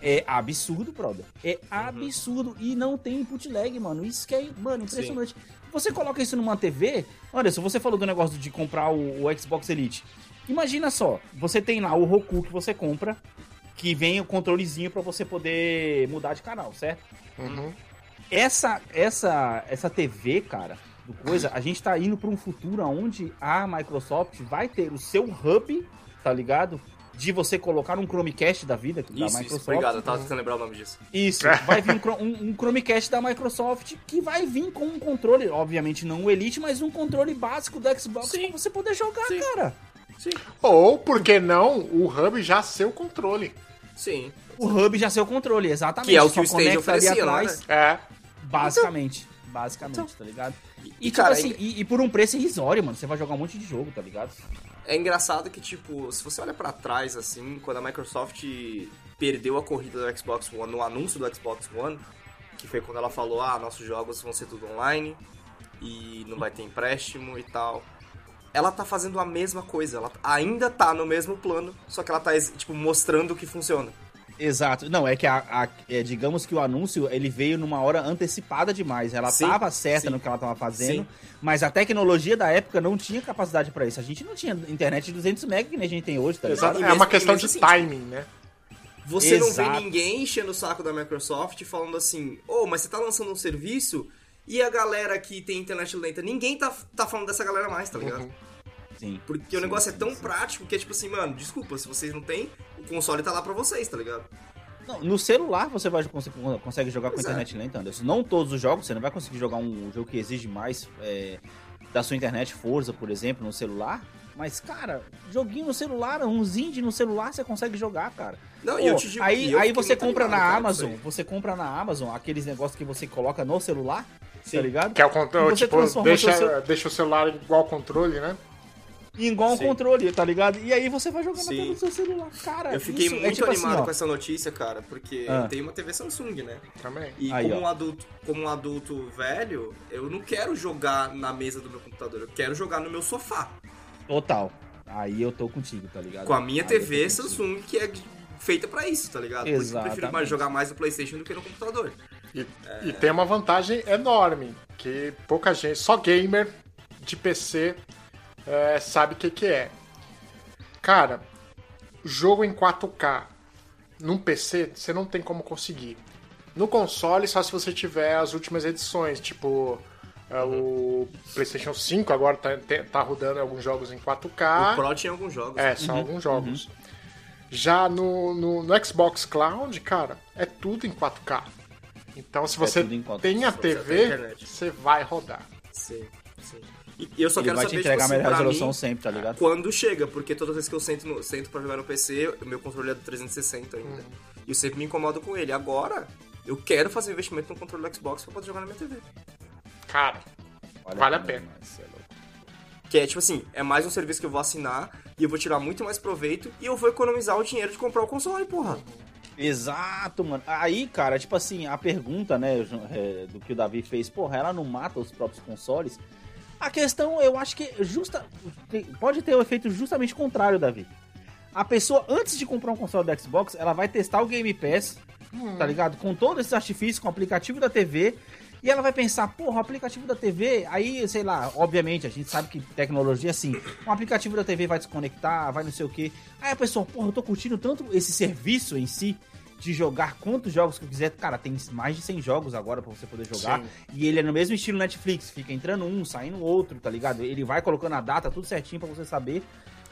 É absurdo, brother. É absurdo. E não tem input lag, mano. Isso que é, mano, impressionante. Você coloca isso numa TV. Olha, se você falou do negócio de comprar o, o Xbox Elite. Imagina só, você tem lá o Roku que você compra, que vem o controlezinho pra você poder mudar de canal, certo? Uhum. essa essa essa TV, cara, do coisa, a gente tá indo pra um futuro onde a Microsoft vai ter o seu hub, tá ligado? De você colocar um Chromecast da vida da Isso, isso. Microsoft. Obrigado, eu tava tentando lembrar o nome disso. Isso, vai vir um, um, um Chromecast da Microsoft que vai vir com um controle, obviamente não o Elite, mas um controle básico do Xbox pra você poder jogar, cara. Ou, por que não, o hub já ser o controle. Sim. O hub já ser o controle, exatamente. Que é o Só que o Stage ali oferecia lá, atrás. né? É. Basicamente. Basicamente, tá ligado? E, E, tipo cara, assim, e, e por um preço irrisório, mano. Você vai jogar um monte de jogo, tá ligado? É engraçado que, tipo, se você olha pra trás, assim, quando a Microsoft perdeu a corrida do Xbox One, no anúncio do Xbox One, que foi quando ela falou, ah, nossos jogos vão ser tudo online e não vai ter empréstimo e tal. Ela tá fazendo a mesma coisa, ela ainda tá no mesmo plano, só que ela tá, tipo, mostrando que funciona. Exato. Não, é que a, a- é, digamos que o anúncio ele veio numa hora antecipada demais. Ela Sim, tava certa sim. no que ela tava fazendo, Sim. mas a tecnologia da época não tinha capacidade pra isso. A gente não tinha internet de 200 MB que nem a gente tem hoje, tá ligado? Exato. É uma questão de assim, timing, né? Você não Exato. vê ninguém enchendo o saco da Microsoft falando assim, ô, mas você tá lançando um serviço e a galera que tem internet lenta, ninguém tá, tá falando dessa galera mais, tá ligado? Uhum. Sim. Porque o negócio é tão prático que é tipo assim, mano, desculpa, se vocês não têm, o console tá lá pra vocês, tá ligado? Não, no celular você vai conseguir, consegue jogar com é. internet lenta, Anderson. Não todos os jogos, você não vai conseguir jogar um jogo que exige mais é, da sua internet, Forza, por exemplo, no celular. Mas, cara, joguinho no celular, uns indie no celular você consegue jogar, cara. Não, e Pô, eu te digo aí, aí você compra animado, na cara, Amazon, você compra na Amazon aqueles negócios que você coloca no celular, tá ligado? Que é o controle, você tipo, transforma o deixa, seu deixa o celular igual ao controle, né? Igual um Sim. controle, tá ligado? E aí você vai jogando Sim. pelo seu celular. Cara, Eu fiquei isso muito é tipo animado assim, com essa notícia, cara, porque Ah. eu tenho uma TV Samsung, né? Também. E Aí, como, ó. um adulto, como um adulto velho, eu não quero jogar na mesa do meu computador, eu quero jogar no meu sofá. Total. Aí eu tô contigo, tá ligado? Com a minha Aí TV. Samsung, que é feita pra isso, tá ligado? Por isso que eu prefiro mais Exatamente. jogar mais no Playstation do que no computador. E, e tem uma vantagem enorme, que pouca gente, só gamer de PC é, sabe o que, que é. Cara, jogo em 4K num PC, você não tem como conseguir. No console, só se você tiver as últimas edições, tipo É, O PlayStation 5 agora tá, tá rodando alguns jogos em 4K. O Pro tinha alguns jogos. É, são alguns jogos. Já no, no, no Xbox Cloud, cara, é tudo em 4K. Então, se você tudo em 4K. tem a você TV, você vai rodar. Sim, sim. E eu só Ele quero vai saber, te entregar a tipo assim, melhor pra resolução mim, sempre, tá ligado? quando chega, porque todas as vezes que eu sento, no, sento pra jogar no PC, o meu controle é do 360 ainda. Uhum. E eu sempre me incomodo com ele. Agora, eu quero fazer investimento no controle do Xbox pra poder jogar na minha TV. Cara, Vale a pena. é. Que é tipo assim, é mais um serviço que eu vou assinar e eu vou tirar muito mais proveito e eu vou economizar o dinheiro de comprar o console, porra. Exato, mano. Aí, cara, tipo assim, a pergunta, né, é, do que o Davi fez, porra, ela não mata os próprios consoles? A questão, eu acho que justa, pode ter o efeito justamente contrário, Davi. A pessoa, antes de comprar um console do Xbox, ela vai testar o Game Pass, tá ligado? Com todos esses artifícios, com o aplicativo da TV, e ela vai pensar, porra, o aplicativo da TV, aí, sei lá, obviamente, a gente sabe que tecnologia, assim, um aplicativo da TV vai desconectar, vai não sei o quê. Aí a pessoa, porra, eu tô curtindo tanto esse serviço em si, de jogar quantos jogos que eu quiser. Cara, tem mais de 100 jogos agora pra você poder jogar. Sim. E ele é no mesmo estilo Netflix, fica entrando um, saindo outro, tá ligado? Ele vai colocando a data, tudo certinho pra você saber.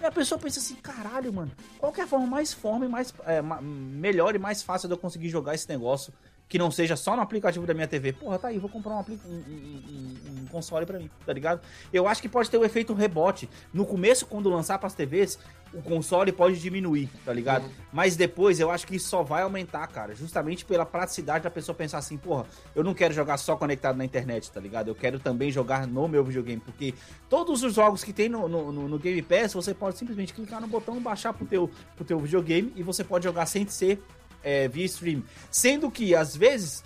E a pessoa pensa assim, caralho, mano, qual que é a forma mais forma e mais é, melhor e mais fácil de eu conseguir jogar esse negócio que não seja só no aplicativo da minha TV? Porra, tá aí, vou comprar um, um- um- um- um console pra mim, tá ligado? Eu acho que pode ter o efeito rebote. No começo, quando lançar pras TVs, o console pode diminuir, tá ligado? Mas depois eu acho que isso só vai aumentar, cara. Justamente pela praticidade da pessoa pensar assim, porra, eu não quero jogar só conectado na internet, tá ligado? Eu quero também jogar no meu videogame. Porque todos os jogos que tem no, no, no- no Game Pass, você pode simplesmente clicar no botão, baixar pro teu, pro teu videogame e você pode jogar sem ser é, via stream. Sendo que, às vezes,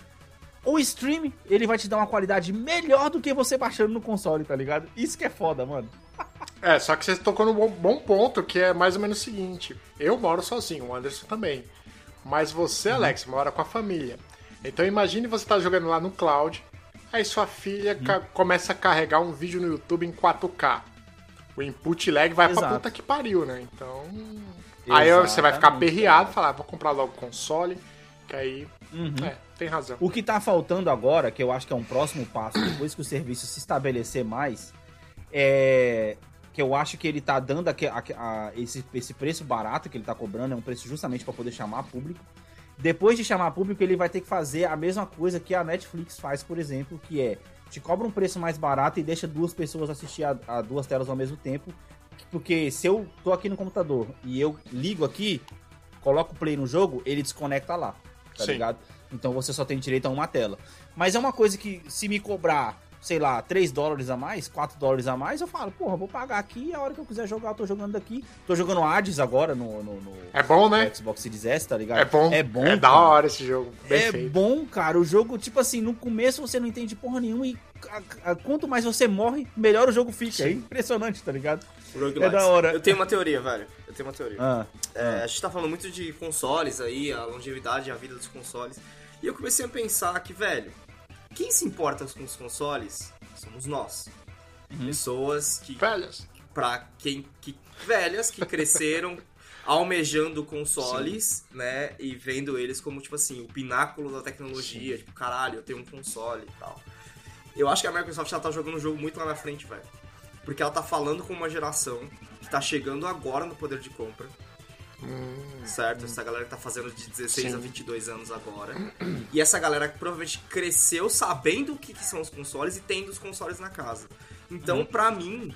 o stream, ele vai te dar uma qualidade melhor do que você baixando no console, tá ligado? Isso que é foda, mano. É, só que você tocou num bom, bom ponto, que é mais ou menos o seguinte. Eu moro sozinho, o Anderson também. Mas você, Alex, mora com a família. Então imagine você tá jogando lá no cloud, aí sua filha ca- começa a carregar um vídeo no YouTube em 4K. O input lag vai pra Exato. puta que pariu, né? Então. Aí você vai ficar aperreado e falar, "Ah, vou comprar logo o console, que aí. É, tem razão. O que tá faltando agora, que eu acho que é um próximo passo, depois que o serviço se estabelecer mais, é que eu acho que ele tá dando aque- aque- a- esse, esse preço barato que ele tá cobrando, é um preço justamente para poder chamar público. Depois de chamar público, ele vai ter que fazer a mesma coisa que a Netflix faz, por exemplo, que é te cobra um preço mais barato e deixa duas pessoas assistir a, a duas telas ao mesmo tempo. Porque se eu tô aqui no computador e eu ligo aqui, coloco o play no jogo, ele desconecta lá, tá Sim. ligado? Então você só tem direito a uma tela. Mas é uma coisa que se me cobrar, sei lá, 3 dólares a mais, 4 dólares a mais, eu falo, porra, vou pagar aqui e a hora que eu quiser jogar, eu tô jogando daqui. Tô jogando Hades agora no, no, no- É bom, né? Xbox Series S, tá ligado? É bom. É bom. É da cara. hora esse jogo. Bem É feito. bom, cara. O jogo, tipo assim, no começo você não entende porra nenhuma e a- a- quanto mais você morre, melhor o jogo fica. É impressionante, tá ligado? É da hora. Eu tenho uma teoria, velho. Eu tenho uma teoria. Ah, É, a gente tá falando muito de consoles aí, a longevidade a vida dos consoles. E eu comecei a pensar que, velho, quem se importa com os consoles somos nós. Pessoas que, Velhas. pra quem, que, velhas, que cresceram almejando consoles, né, e vendo eles como, tipo assim, o pináculo da tecnologia, tipo, caralho, eu tenho um console e tal. Eu acho que a Microsoft ela tá jogando um jogo muito lá na frente, velho. Porque ela tá falando com uma geração que tá chegando agora no poder de compra. Certo? Essa galera que tá fazendo de 16 a 22 anos agora. E essa galera que provavelmente cresceu sabendo o que, que são os consoles e tendo os consoles na casa. Então, pra mim,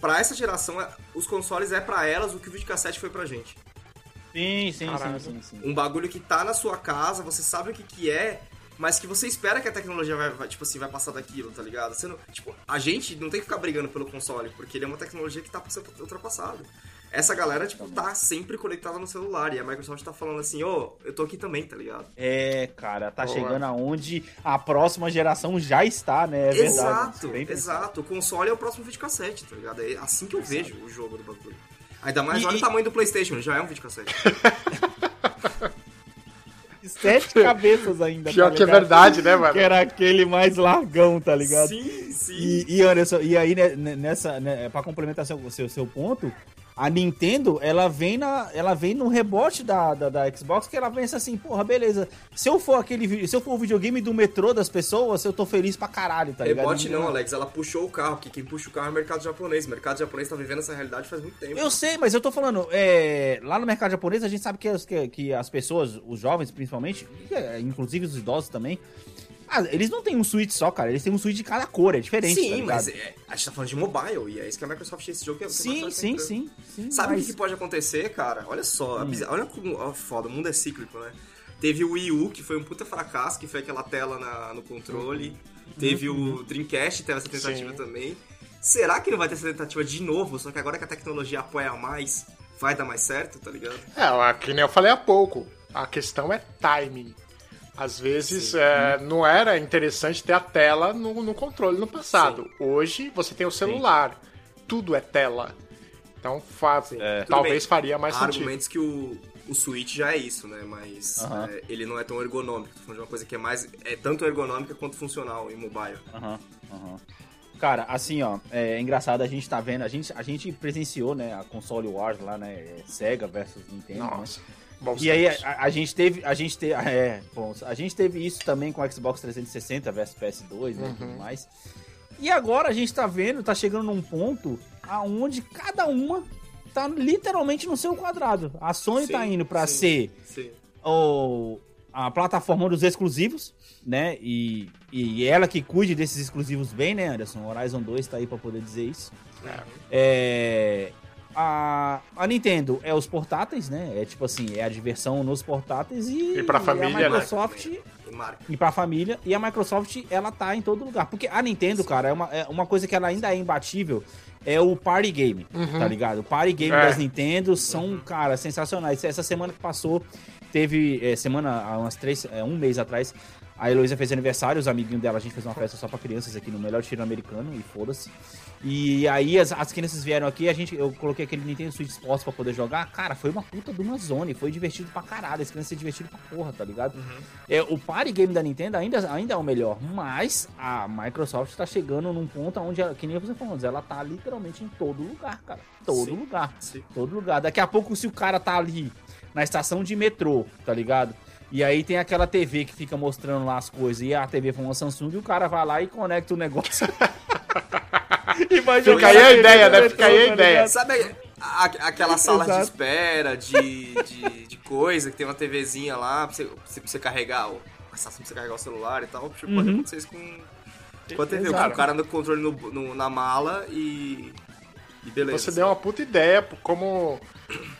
pra essa geração, é- os consoles é pra elas o que o videocassete foi pra gente. sim, sim, sim, sim, sim. Um bagulho que tá na sua casa, você sabe o que que é, mas que você espera que a tecnologia vai, vai, tipo assim, vai passar daquilo, tá ligado? Você não, tipo, a gente não tem que ficar brigando pelo console, porque ele é uma tecnologia que tá sendo ultrapassada. Essa galera, tipo, tá sempre conectada no celular, e a Microsoft tá falando assim, ô, eu tô aqui também, tá ligado? É, cara, tá Boa. chegando aonde a próxima geração já está, né? É verdade. exato, Bem pensado. exato. O console é o próximo videocassete, tá ligado? É assim que eu vejo o jogo do bagulho. Ainda mais E- olha e- o tamanho do Playstation, já é um videocassete. Sete cabeças ainda. Pior tá que é verdade, né, mano? Que era aquele mais largão, tá ligado? sim, sim. E, e Anderson, e aí né, né, nessa, né, pra complementar seu, seu, seu ponto, A Nintendo, ela vem, na, ela vem no rebote da, da, da Xbox, que ela pensa assim, porra, beleza. Se eu for aquele se eu for o videogame do metrô das pessoas, eu tô feliz pra caralho, tá ligado? Rebote não, Alex, ela puxou o carro, porque quem puxa o carro é o mercado japonês. O mercado japonês tá vivendo essa realidade faz muito tempo. Eu sei, mas eu tô falando, é, lá no mercado japonês a gente sabe que as, que, que as pessoas, os jovens principalmente, é, inclusive os idosos também, ah, eles não têm um Switch só, cara, eles têm um Switch de cada cor, é diferente. tá Sim, ligado? mas é, a gente tá falando de mobile, e é isso que a Microsoft esse jogo que Sim, sim, sim, sim. Sabe o mas- que, pode acontecer, cara? Olha só, bizar- olha como ó, foda, o mundo é cíclico, né? Teve o Wii U, que foi um puta fracasso, que foi aquela tela na- no controle. Teve o Dreamcast, teve essa tentativa Sim. também. Será que não vai ter essa tentativa de novo? Só que agora que a tecnologia apoia mais, vai dar mais certo, tá ligado? É, que nem eu falei há pouco. A questão é timing. Às vezes é, não era interessante ter a tela no, no controle no passado. Hoje você tem o celular. Tudo é tela. Então fa- Tudo talvez faria mais Há sentido. argumentos que o, o Switch já é isso, né? Mas Aham. é, ele não é tão ergonômico. Tô falando de uma coisa que é mais. É tanto ergonômica quanto funcional em mobile. Aham, aham. Cara, assim, ó, é engraçado, a gente tá vendo, a gente, a gente presenciou, né, a console Wars lá, né, é, Sega versus Nintendo, né? Bons E aí a, a gente teve, a gente teve, é, bom, a gente teve isso também com o Xbox 360 versus PS2, né, e tudo mais. E agora a gente tá vendo, tá chegando num ponto aonde cada uma tá literalmente no seu quadrado. A Sony tá Sim, indo pra sim. ser Sim. o, a plataforma dos exclusivos, né? E, e ela que cuide desses exclusivos bem, né, Anderson? Horizon 2 tá aí pra poder dizer isso. É, a, a Nintendo é os portáteis, né? É tipo assim, é a diversão nos portáteis e, E pra família, a né? Microsoft E marca. e pra família. E a Microsoft, ela tá em todo lugar. Porque a Nintendo, cara, é uma, é uma coisa que ela ainda é imbatível. É o party game, tá ligado? O party game É. das Nintendo são, cara, sensacionais. Essa semana que passou, teve, é, semana, há umas três, é, um mês atrás, a Heloísa fez aniversário, os amiguinhos dela, a gente fez uma festa só pra crianças aqui no melhor tiro americano, e foda-se. E aí as, as crianças vieram aqui, a gente, eu coloquei aquele Nintendo Switch Sports pra poder jogar. Cara, foi uma puta de uma zone, foi divertido pra caralho. As crianças se divertiram pra porra, tá ligado? É, o party game da Nintendo ainda, ainda é o melhor, mas a Microsoft tá chegando num ponto onde, ela, que nem você falou, ela tá literalmente em todo lugar, cara. Todo Sim, lugar. sim. Todo lugar. Daqui a pouco, se o cara tá ali na estação de metrô, tá ligado? E aí tem aquela TV que fica mostrando lá as coisas, e a TV foi uma Samsung, e o cara vai lá e conecta o negócio. e vai Fica aí a ideia, né? Fica aí a tá ideia. Sabe aquela sala de Exato. espera, de, de, de coisa, que tem uma TVzinha lá pra você, pra você- carregar o. Pra você carregar o celular e tal. Tipo, Pode acontecer isso com, com a TV. O cara anda com o controle no, no- na mala e. E beleza. Você deu uma puta ideia, como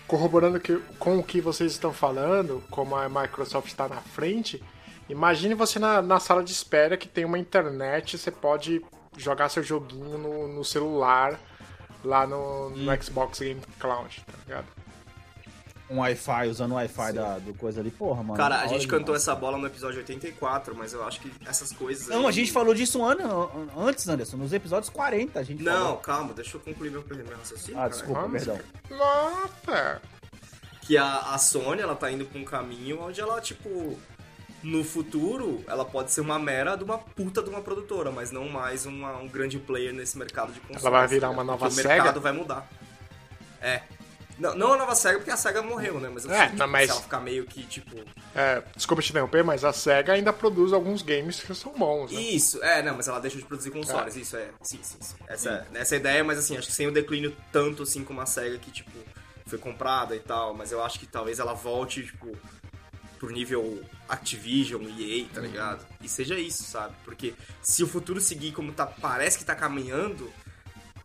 corroborando que, com o que vocês estão falando, como a Microsoft está na frente. Imagine você na, na sala de espera que tem uma internet, você pode jogar seu joguinho no, no celular lá no, no Xbox Game Cloud, tá ligado? Um Wi-Fi, usando o Wi-Fi da, do coisa ali, porra, mano. Cara, a gente cantou essa bola no episódio 84, mas eu acho que essas coisas. Não, aí- a gente falou disso ano, antes, Anderson, nos episódios 40 a gente Não, falou. calma, deixa eu concluir meu, meu raciocínio. Ah, cara. desculpa, Vamos. perdão. Nossa! que a, a Sony ela tá indo pra um caminho onde ela, tipo, no futuro, ela pode ser uma mera de uma puta de uma produtora, mas não mais uma- um grande player nesse mercado de consoles. Ela vai virar tá uma nova Sega? O mercado vai mudar. É. Não, não a nova SEGA, porque a SEGA morreu, né? Mas eu É, sei que mas- ela ficar meio que, tipo... É, desculpa te interromper, mas a SEGA ainda produz alguns games que são bons, né? Isso, é, não, mas ela deixa de produzir consoles, isso é. Sim, sim, sim. Essa, Hum. essa é a ideia, mas assim, acho que sem o declínio tanto assim como a SEGA que, tipo, foi comprada e tal, mas eu acho que talvez ela volte, tipo, pro nível Activision, EA, Uhum. tá ligado? E seja isso, sabe? Porque se o futuro seguir como tá, parece que tá caminhando,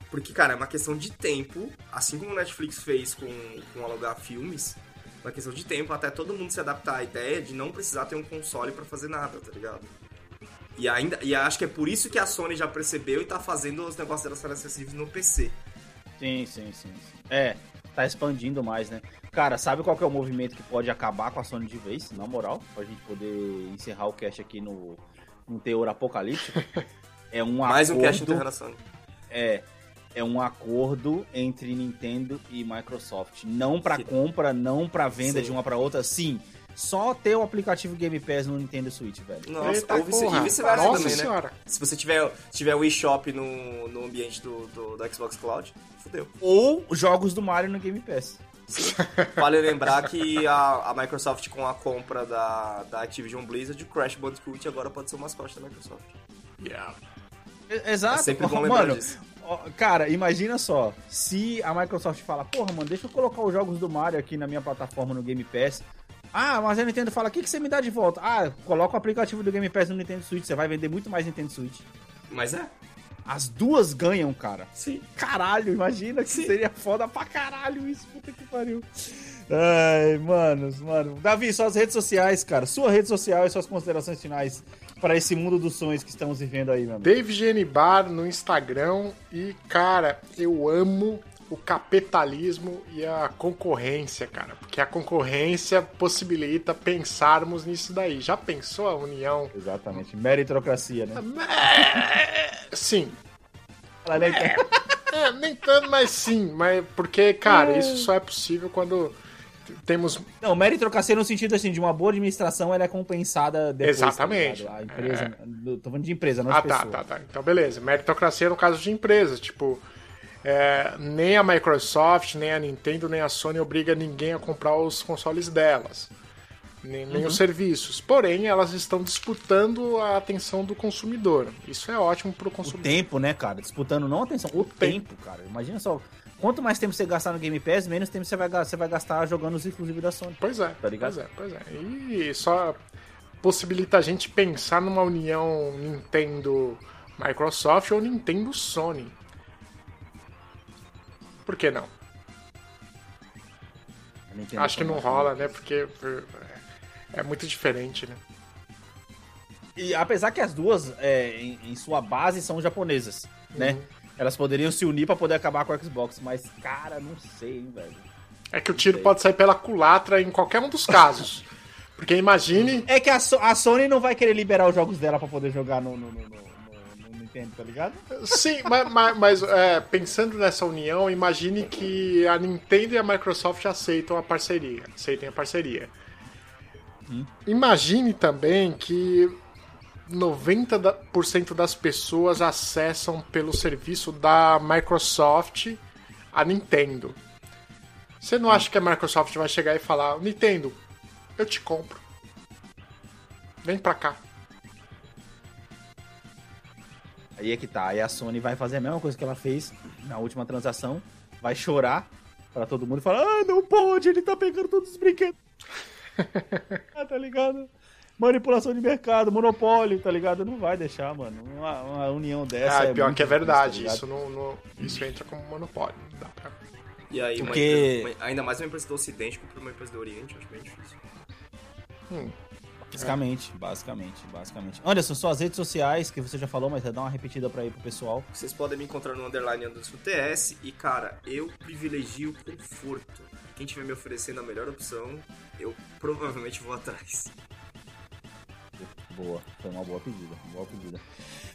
porque, cara, é uma questão de tempo, assim como o Netflix fez com, com alugar filmes, uma questão de tempo até todo mundo se adaptar à ideia de não precisar ter um console pra fazer nada, tá ligado? E ainda e acho que é por isso que a Sony já percebeu e tá fazendo os negócios delas serem acessíveis no PC. Sim, sim, sim, sim. É, tá expandindo mais, né? Cara, sabe qual que é o movimento que pode acabar com a Sony de vez, na moral? Pra gente poder encerrar o cast aqui no, no teor apocalíptico. É um Mais um acordo, cast interno da Sony. É, é um acordo entre Nintendo e Microsoft. Não pra Sim. compra, não pra venda Sim. de uma pra outra, sim. só ter o aplicativo Game Pass no Nintendo Switch, velho. Nossa, Eita ou vice- porra. e vice-versa Nossa também, senhora. né? Se você tiver, tiver o eShop no, no ambiente do, do, do Xbox Cloud, fudeu. Ou jogos do Mario no Game Pass. Vale lembrar que a, a Microsoft, com a compra da, da Activision Blizzard, o Crash Bandicoot agora pode ser o mascote da Microsoft. Yeah. Exato. É sempre bom lembrar mano, disso. Cara, imagina só, se a Microsoft fala, porra, mano, deixa eu colocar os jogos do Mario aqui na minha plataforma no Game Pass. Ah, mas a Nintendo fala, o que, que você me dá de volta? Ah, coloca o aplicativo do Game Pass no Nintendo Switch, você vai vender muito mais Nintendo Switch. Mas é. As duas ganham, cara. Sim. Caralho, imagina que seria foda pra caralho isso, puta que pariu. Ai, manos, mano. Davi, suas redes sociais, cara. Sua rede social e suas considerações finais para esse mundo dos sonhos que estamos vivendo aí, amigo. Dave Gene Bar no Instagram e, cara, eu amo o capitalismo e a concorrência, cara. Porque a concorrência possibilita pensarmos nisso daí. Já pensou a união? Exatamente, meritocracia, né? Sim. Ela nem tem- É, nem tanto, mas sim. Mas porque, cara, isso só é possível quando temos. Não, meritocracia no sentido assim, de uma boa administração, ela é compensada depois. tá Exatamente. ligado? a empresa, tô falando de empresa, não de Ah, tá, pessoa. tá, tá. Então, beleza. Meritocracia no caso de empresas. Tipo, é, nem a Microsoft, nem a Nintendo, nem a Sony obriga ninguém a comprar os consoles delas. Nem, nem Uhum. os serviços. Porém, elas estão disputando a atenção do consumidor. Isso é ótimo pro O consumidor. tempo, né, cara? Disputando não a atenção, o, tempo, cara. Imagina só. Quanto mais tempo você gastar no Game Pass, menos tempo você vai, você vai gastar jogando os exclusivos da Sony. Pois é, Tá ligado? pois é, pois é. E só possibilita a gente pensar numa união Nintendo-Microsoft ou Nintendo-Sony. Por que não? Nintendo Acho que não Sony. rola, né? Porque é, é muito diferente, né? E apesar que as duas, é, em, em sua base, são japonesas, né? Elas poderiam se unir pra poder acabar com o Xbox, mas, cara, não sei, hein, velho. É que o tiro pode sair pela culatra em qualquer um dos casos. Porque imagine. É que a, So- a Sony não vai querer liberar os jogos dela pra poder jogar no, no, no, no- Nintendo, tá ligado? Sim, mas, mas- mas, é, pensando nessa união, imagine que a Nintendo e a Microsoft aceitam a parceria. Aceitem a parceria. Imagine também que 90% das pessoas acessam pelo serviço da Microsoft a Nintendo. Você não acha que a Microsoft vai chegar e falar: Nintendo, eu te compro. Vem pra cá. Aí é que tá. Aí a Sony vai fazer a mesma coisa que ela fez na última transação. Vai chorar pra todo mundo e falar: Ah, não pode, ele tá pegando todos os brinquedos. ah, tá ligado? Manipulação de mercado, monopólio, tá ligado? Não vai deixar, mano. Uma, uma união dessa. Ah, é pior que é difícil, verdade. tá isso, não, isso entra como monopólio. Dá pra... E aí, uma Porque- empresa- ainda mais uma empresa do Ocidente contra uma empresa do Oriente, eu acho bem difícil. Basicamente, basicamente, basicamente. Anderson, suas redes sociais, que você já falou, mas dá uma repetida pra ir pro pessoal. Vocês podem me encontrar no underline Anderson TS e, cara, eu privilegio o conforto. Quem tiver me oferecendo a melhor opção, eu provavelmente vou atrás. Boa, foi uma boa pedida, boa pedida.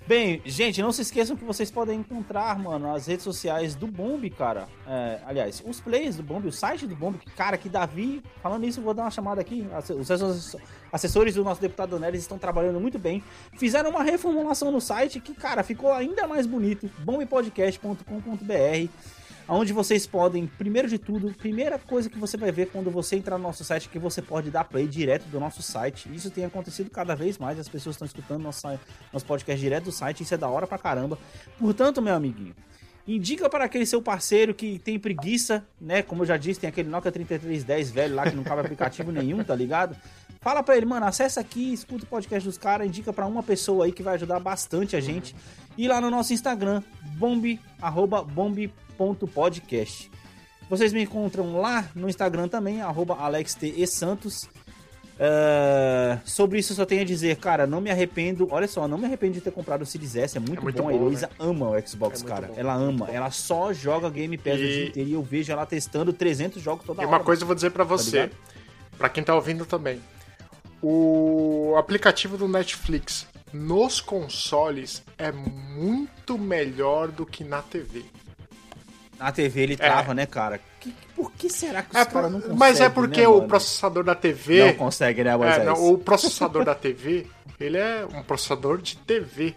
Bem, gente, não se esqueçam que vocês podem encontrar, mano, as redes sociais do Bomb, cara. É, aliás, os players do Bomb, o site do Bomb, cara, que Davi, falando isso, vou dar uma chamada aqui. Os assessores- do nosso deputado Neres estão trabalhando muito bem. Fizeram uma reformulação no site que, cara, ficou ainda mais bonito. bombpodcast.com.br onde vocês podem, primeiro de tudo, primeira coisa que você vai ver quando você entrar no nosso site é que você pode dar play direto do nosso site. Isso tem acontecido cada vez mais, as pessoas estão escutando nosso, nosso podcast direto do site, isso é da hora pra caramba. Portanto, meu amiguinho, indica para aquele seu parceiro que tem preguiça, né? Como eu já disse, tem aquele Nokia 3310 velho lá que não cabe aplicativo nenhum, tá ligado? Fala pra ele, mano, acessa aqui, escuta o podcast dos caras, indica pra uma pessoa aí que vai ajudar bastante a gente. E lá no nosso Instagram, bombe, arroba bombe.podcast. Vocês me encontram lá no Instagram também, arroba alextesantos. É, sobre isso eu só tenho a dizer, cara, não me arrependo. Olha só, não me arrependo de ter comprado o Series S, é muito, É muito bom. A bom, Heloísa né? ama o Xbox, É cara. bom, ela ama, ela só joga Game Pass o E- dia inteiro e eu vejo ela testando 300 jogos toda E hora. uma coisa eu vou dizer pra você, ligado? pra quem tá ouvindo também. O aplicativo do Netflix nos consoles é muito melhor do que na TV. Na TV ele trava, né, cara? Que- por que será que os É caras por- não conseguem? mas é porque né, o mano? processador da TV. Não consegue, né, É, Moisés? não, o processador da TV, ele é um processador de TV.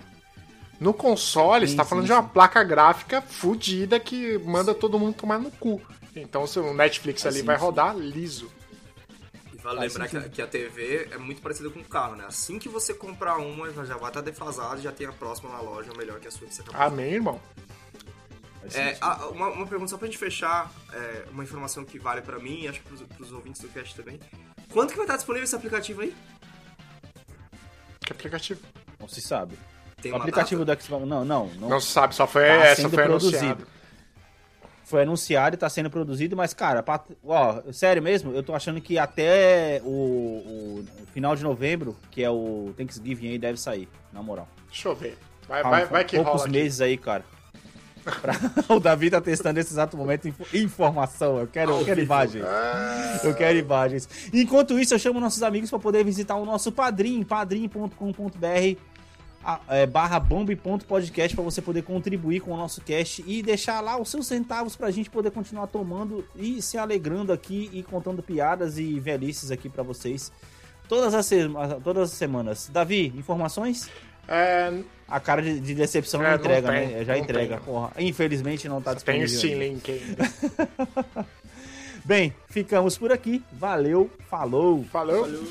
No console, Sim, você tá sim, falando de sim. uma placa gráfica fodida que manda todo mundo tomar no cu. Então, se o Netflix ali sim, vai sim. rodar liso. E vale Faz lembrar que, que a TV é muito parecida com o carro, né? Assim que você comprar uma, já vai estar defasado, já tem a próxima na loja, melhor que a sua que você acabou de Amém, irmão. É, a- uma, uma pergunta só pra gente fechar, é, uma informação que vale pra mim e acho que pros, pros ouvintes do cast também. Quanto que vai estar disponível esse aplicativo aí? Que aplicativo? Não se sabe. Tem o uma aplicativo data? do Xbox. Não, não. Não, Não se sabe, só foi Tá essa sendo foi produzido. anunciado. Foi anunciado e tá sendo produzido, mas, cara, pra- ó, sério mesmo, eu tô achando que até o, o final de novembro, que é o Thanksgiving aí, deve sair, na moral. Deixa eu ver. Vai, vai, vai que poucos rola aqui. meses aí, cara. Pra- o Davi tá testando nesse exato momento info- informação. Eu quero, eu quero imagens. Eu quero imagens. Enquanto isso, eu chamo nossos amigos para poder visitar o nosso padrim, padrim.com.br a- é, barra bomb.podcast para você poder contribuir com o nosso cast e deixar lá os seus centavos pra gente poder continuar tomando e se alegrando aqui e contando piadas e velhices aqui para vocês todas as, todas as semanas. Davi, informações? É, A cara de, de decepção É, não entrega, tem, né? Já entrega, tem. porra. Infelizmente não tá tem disponível. esse ainda. link ainda. Bem, ficamos por aqui. Valeu, falou. Falou. Valeu.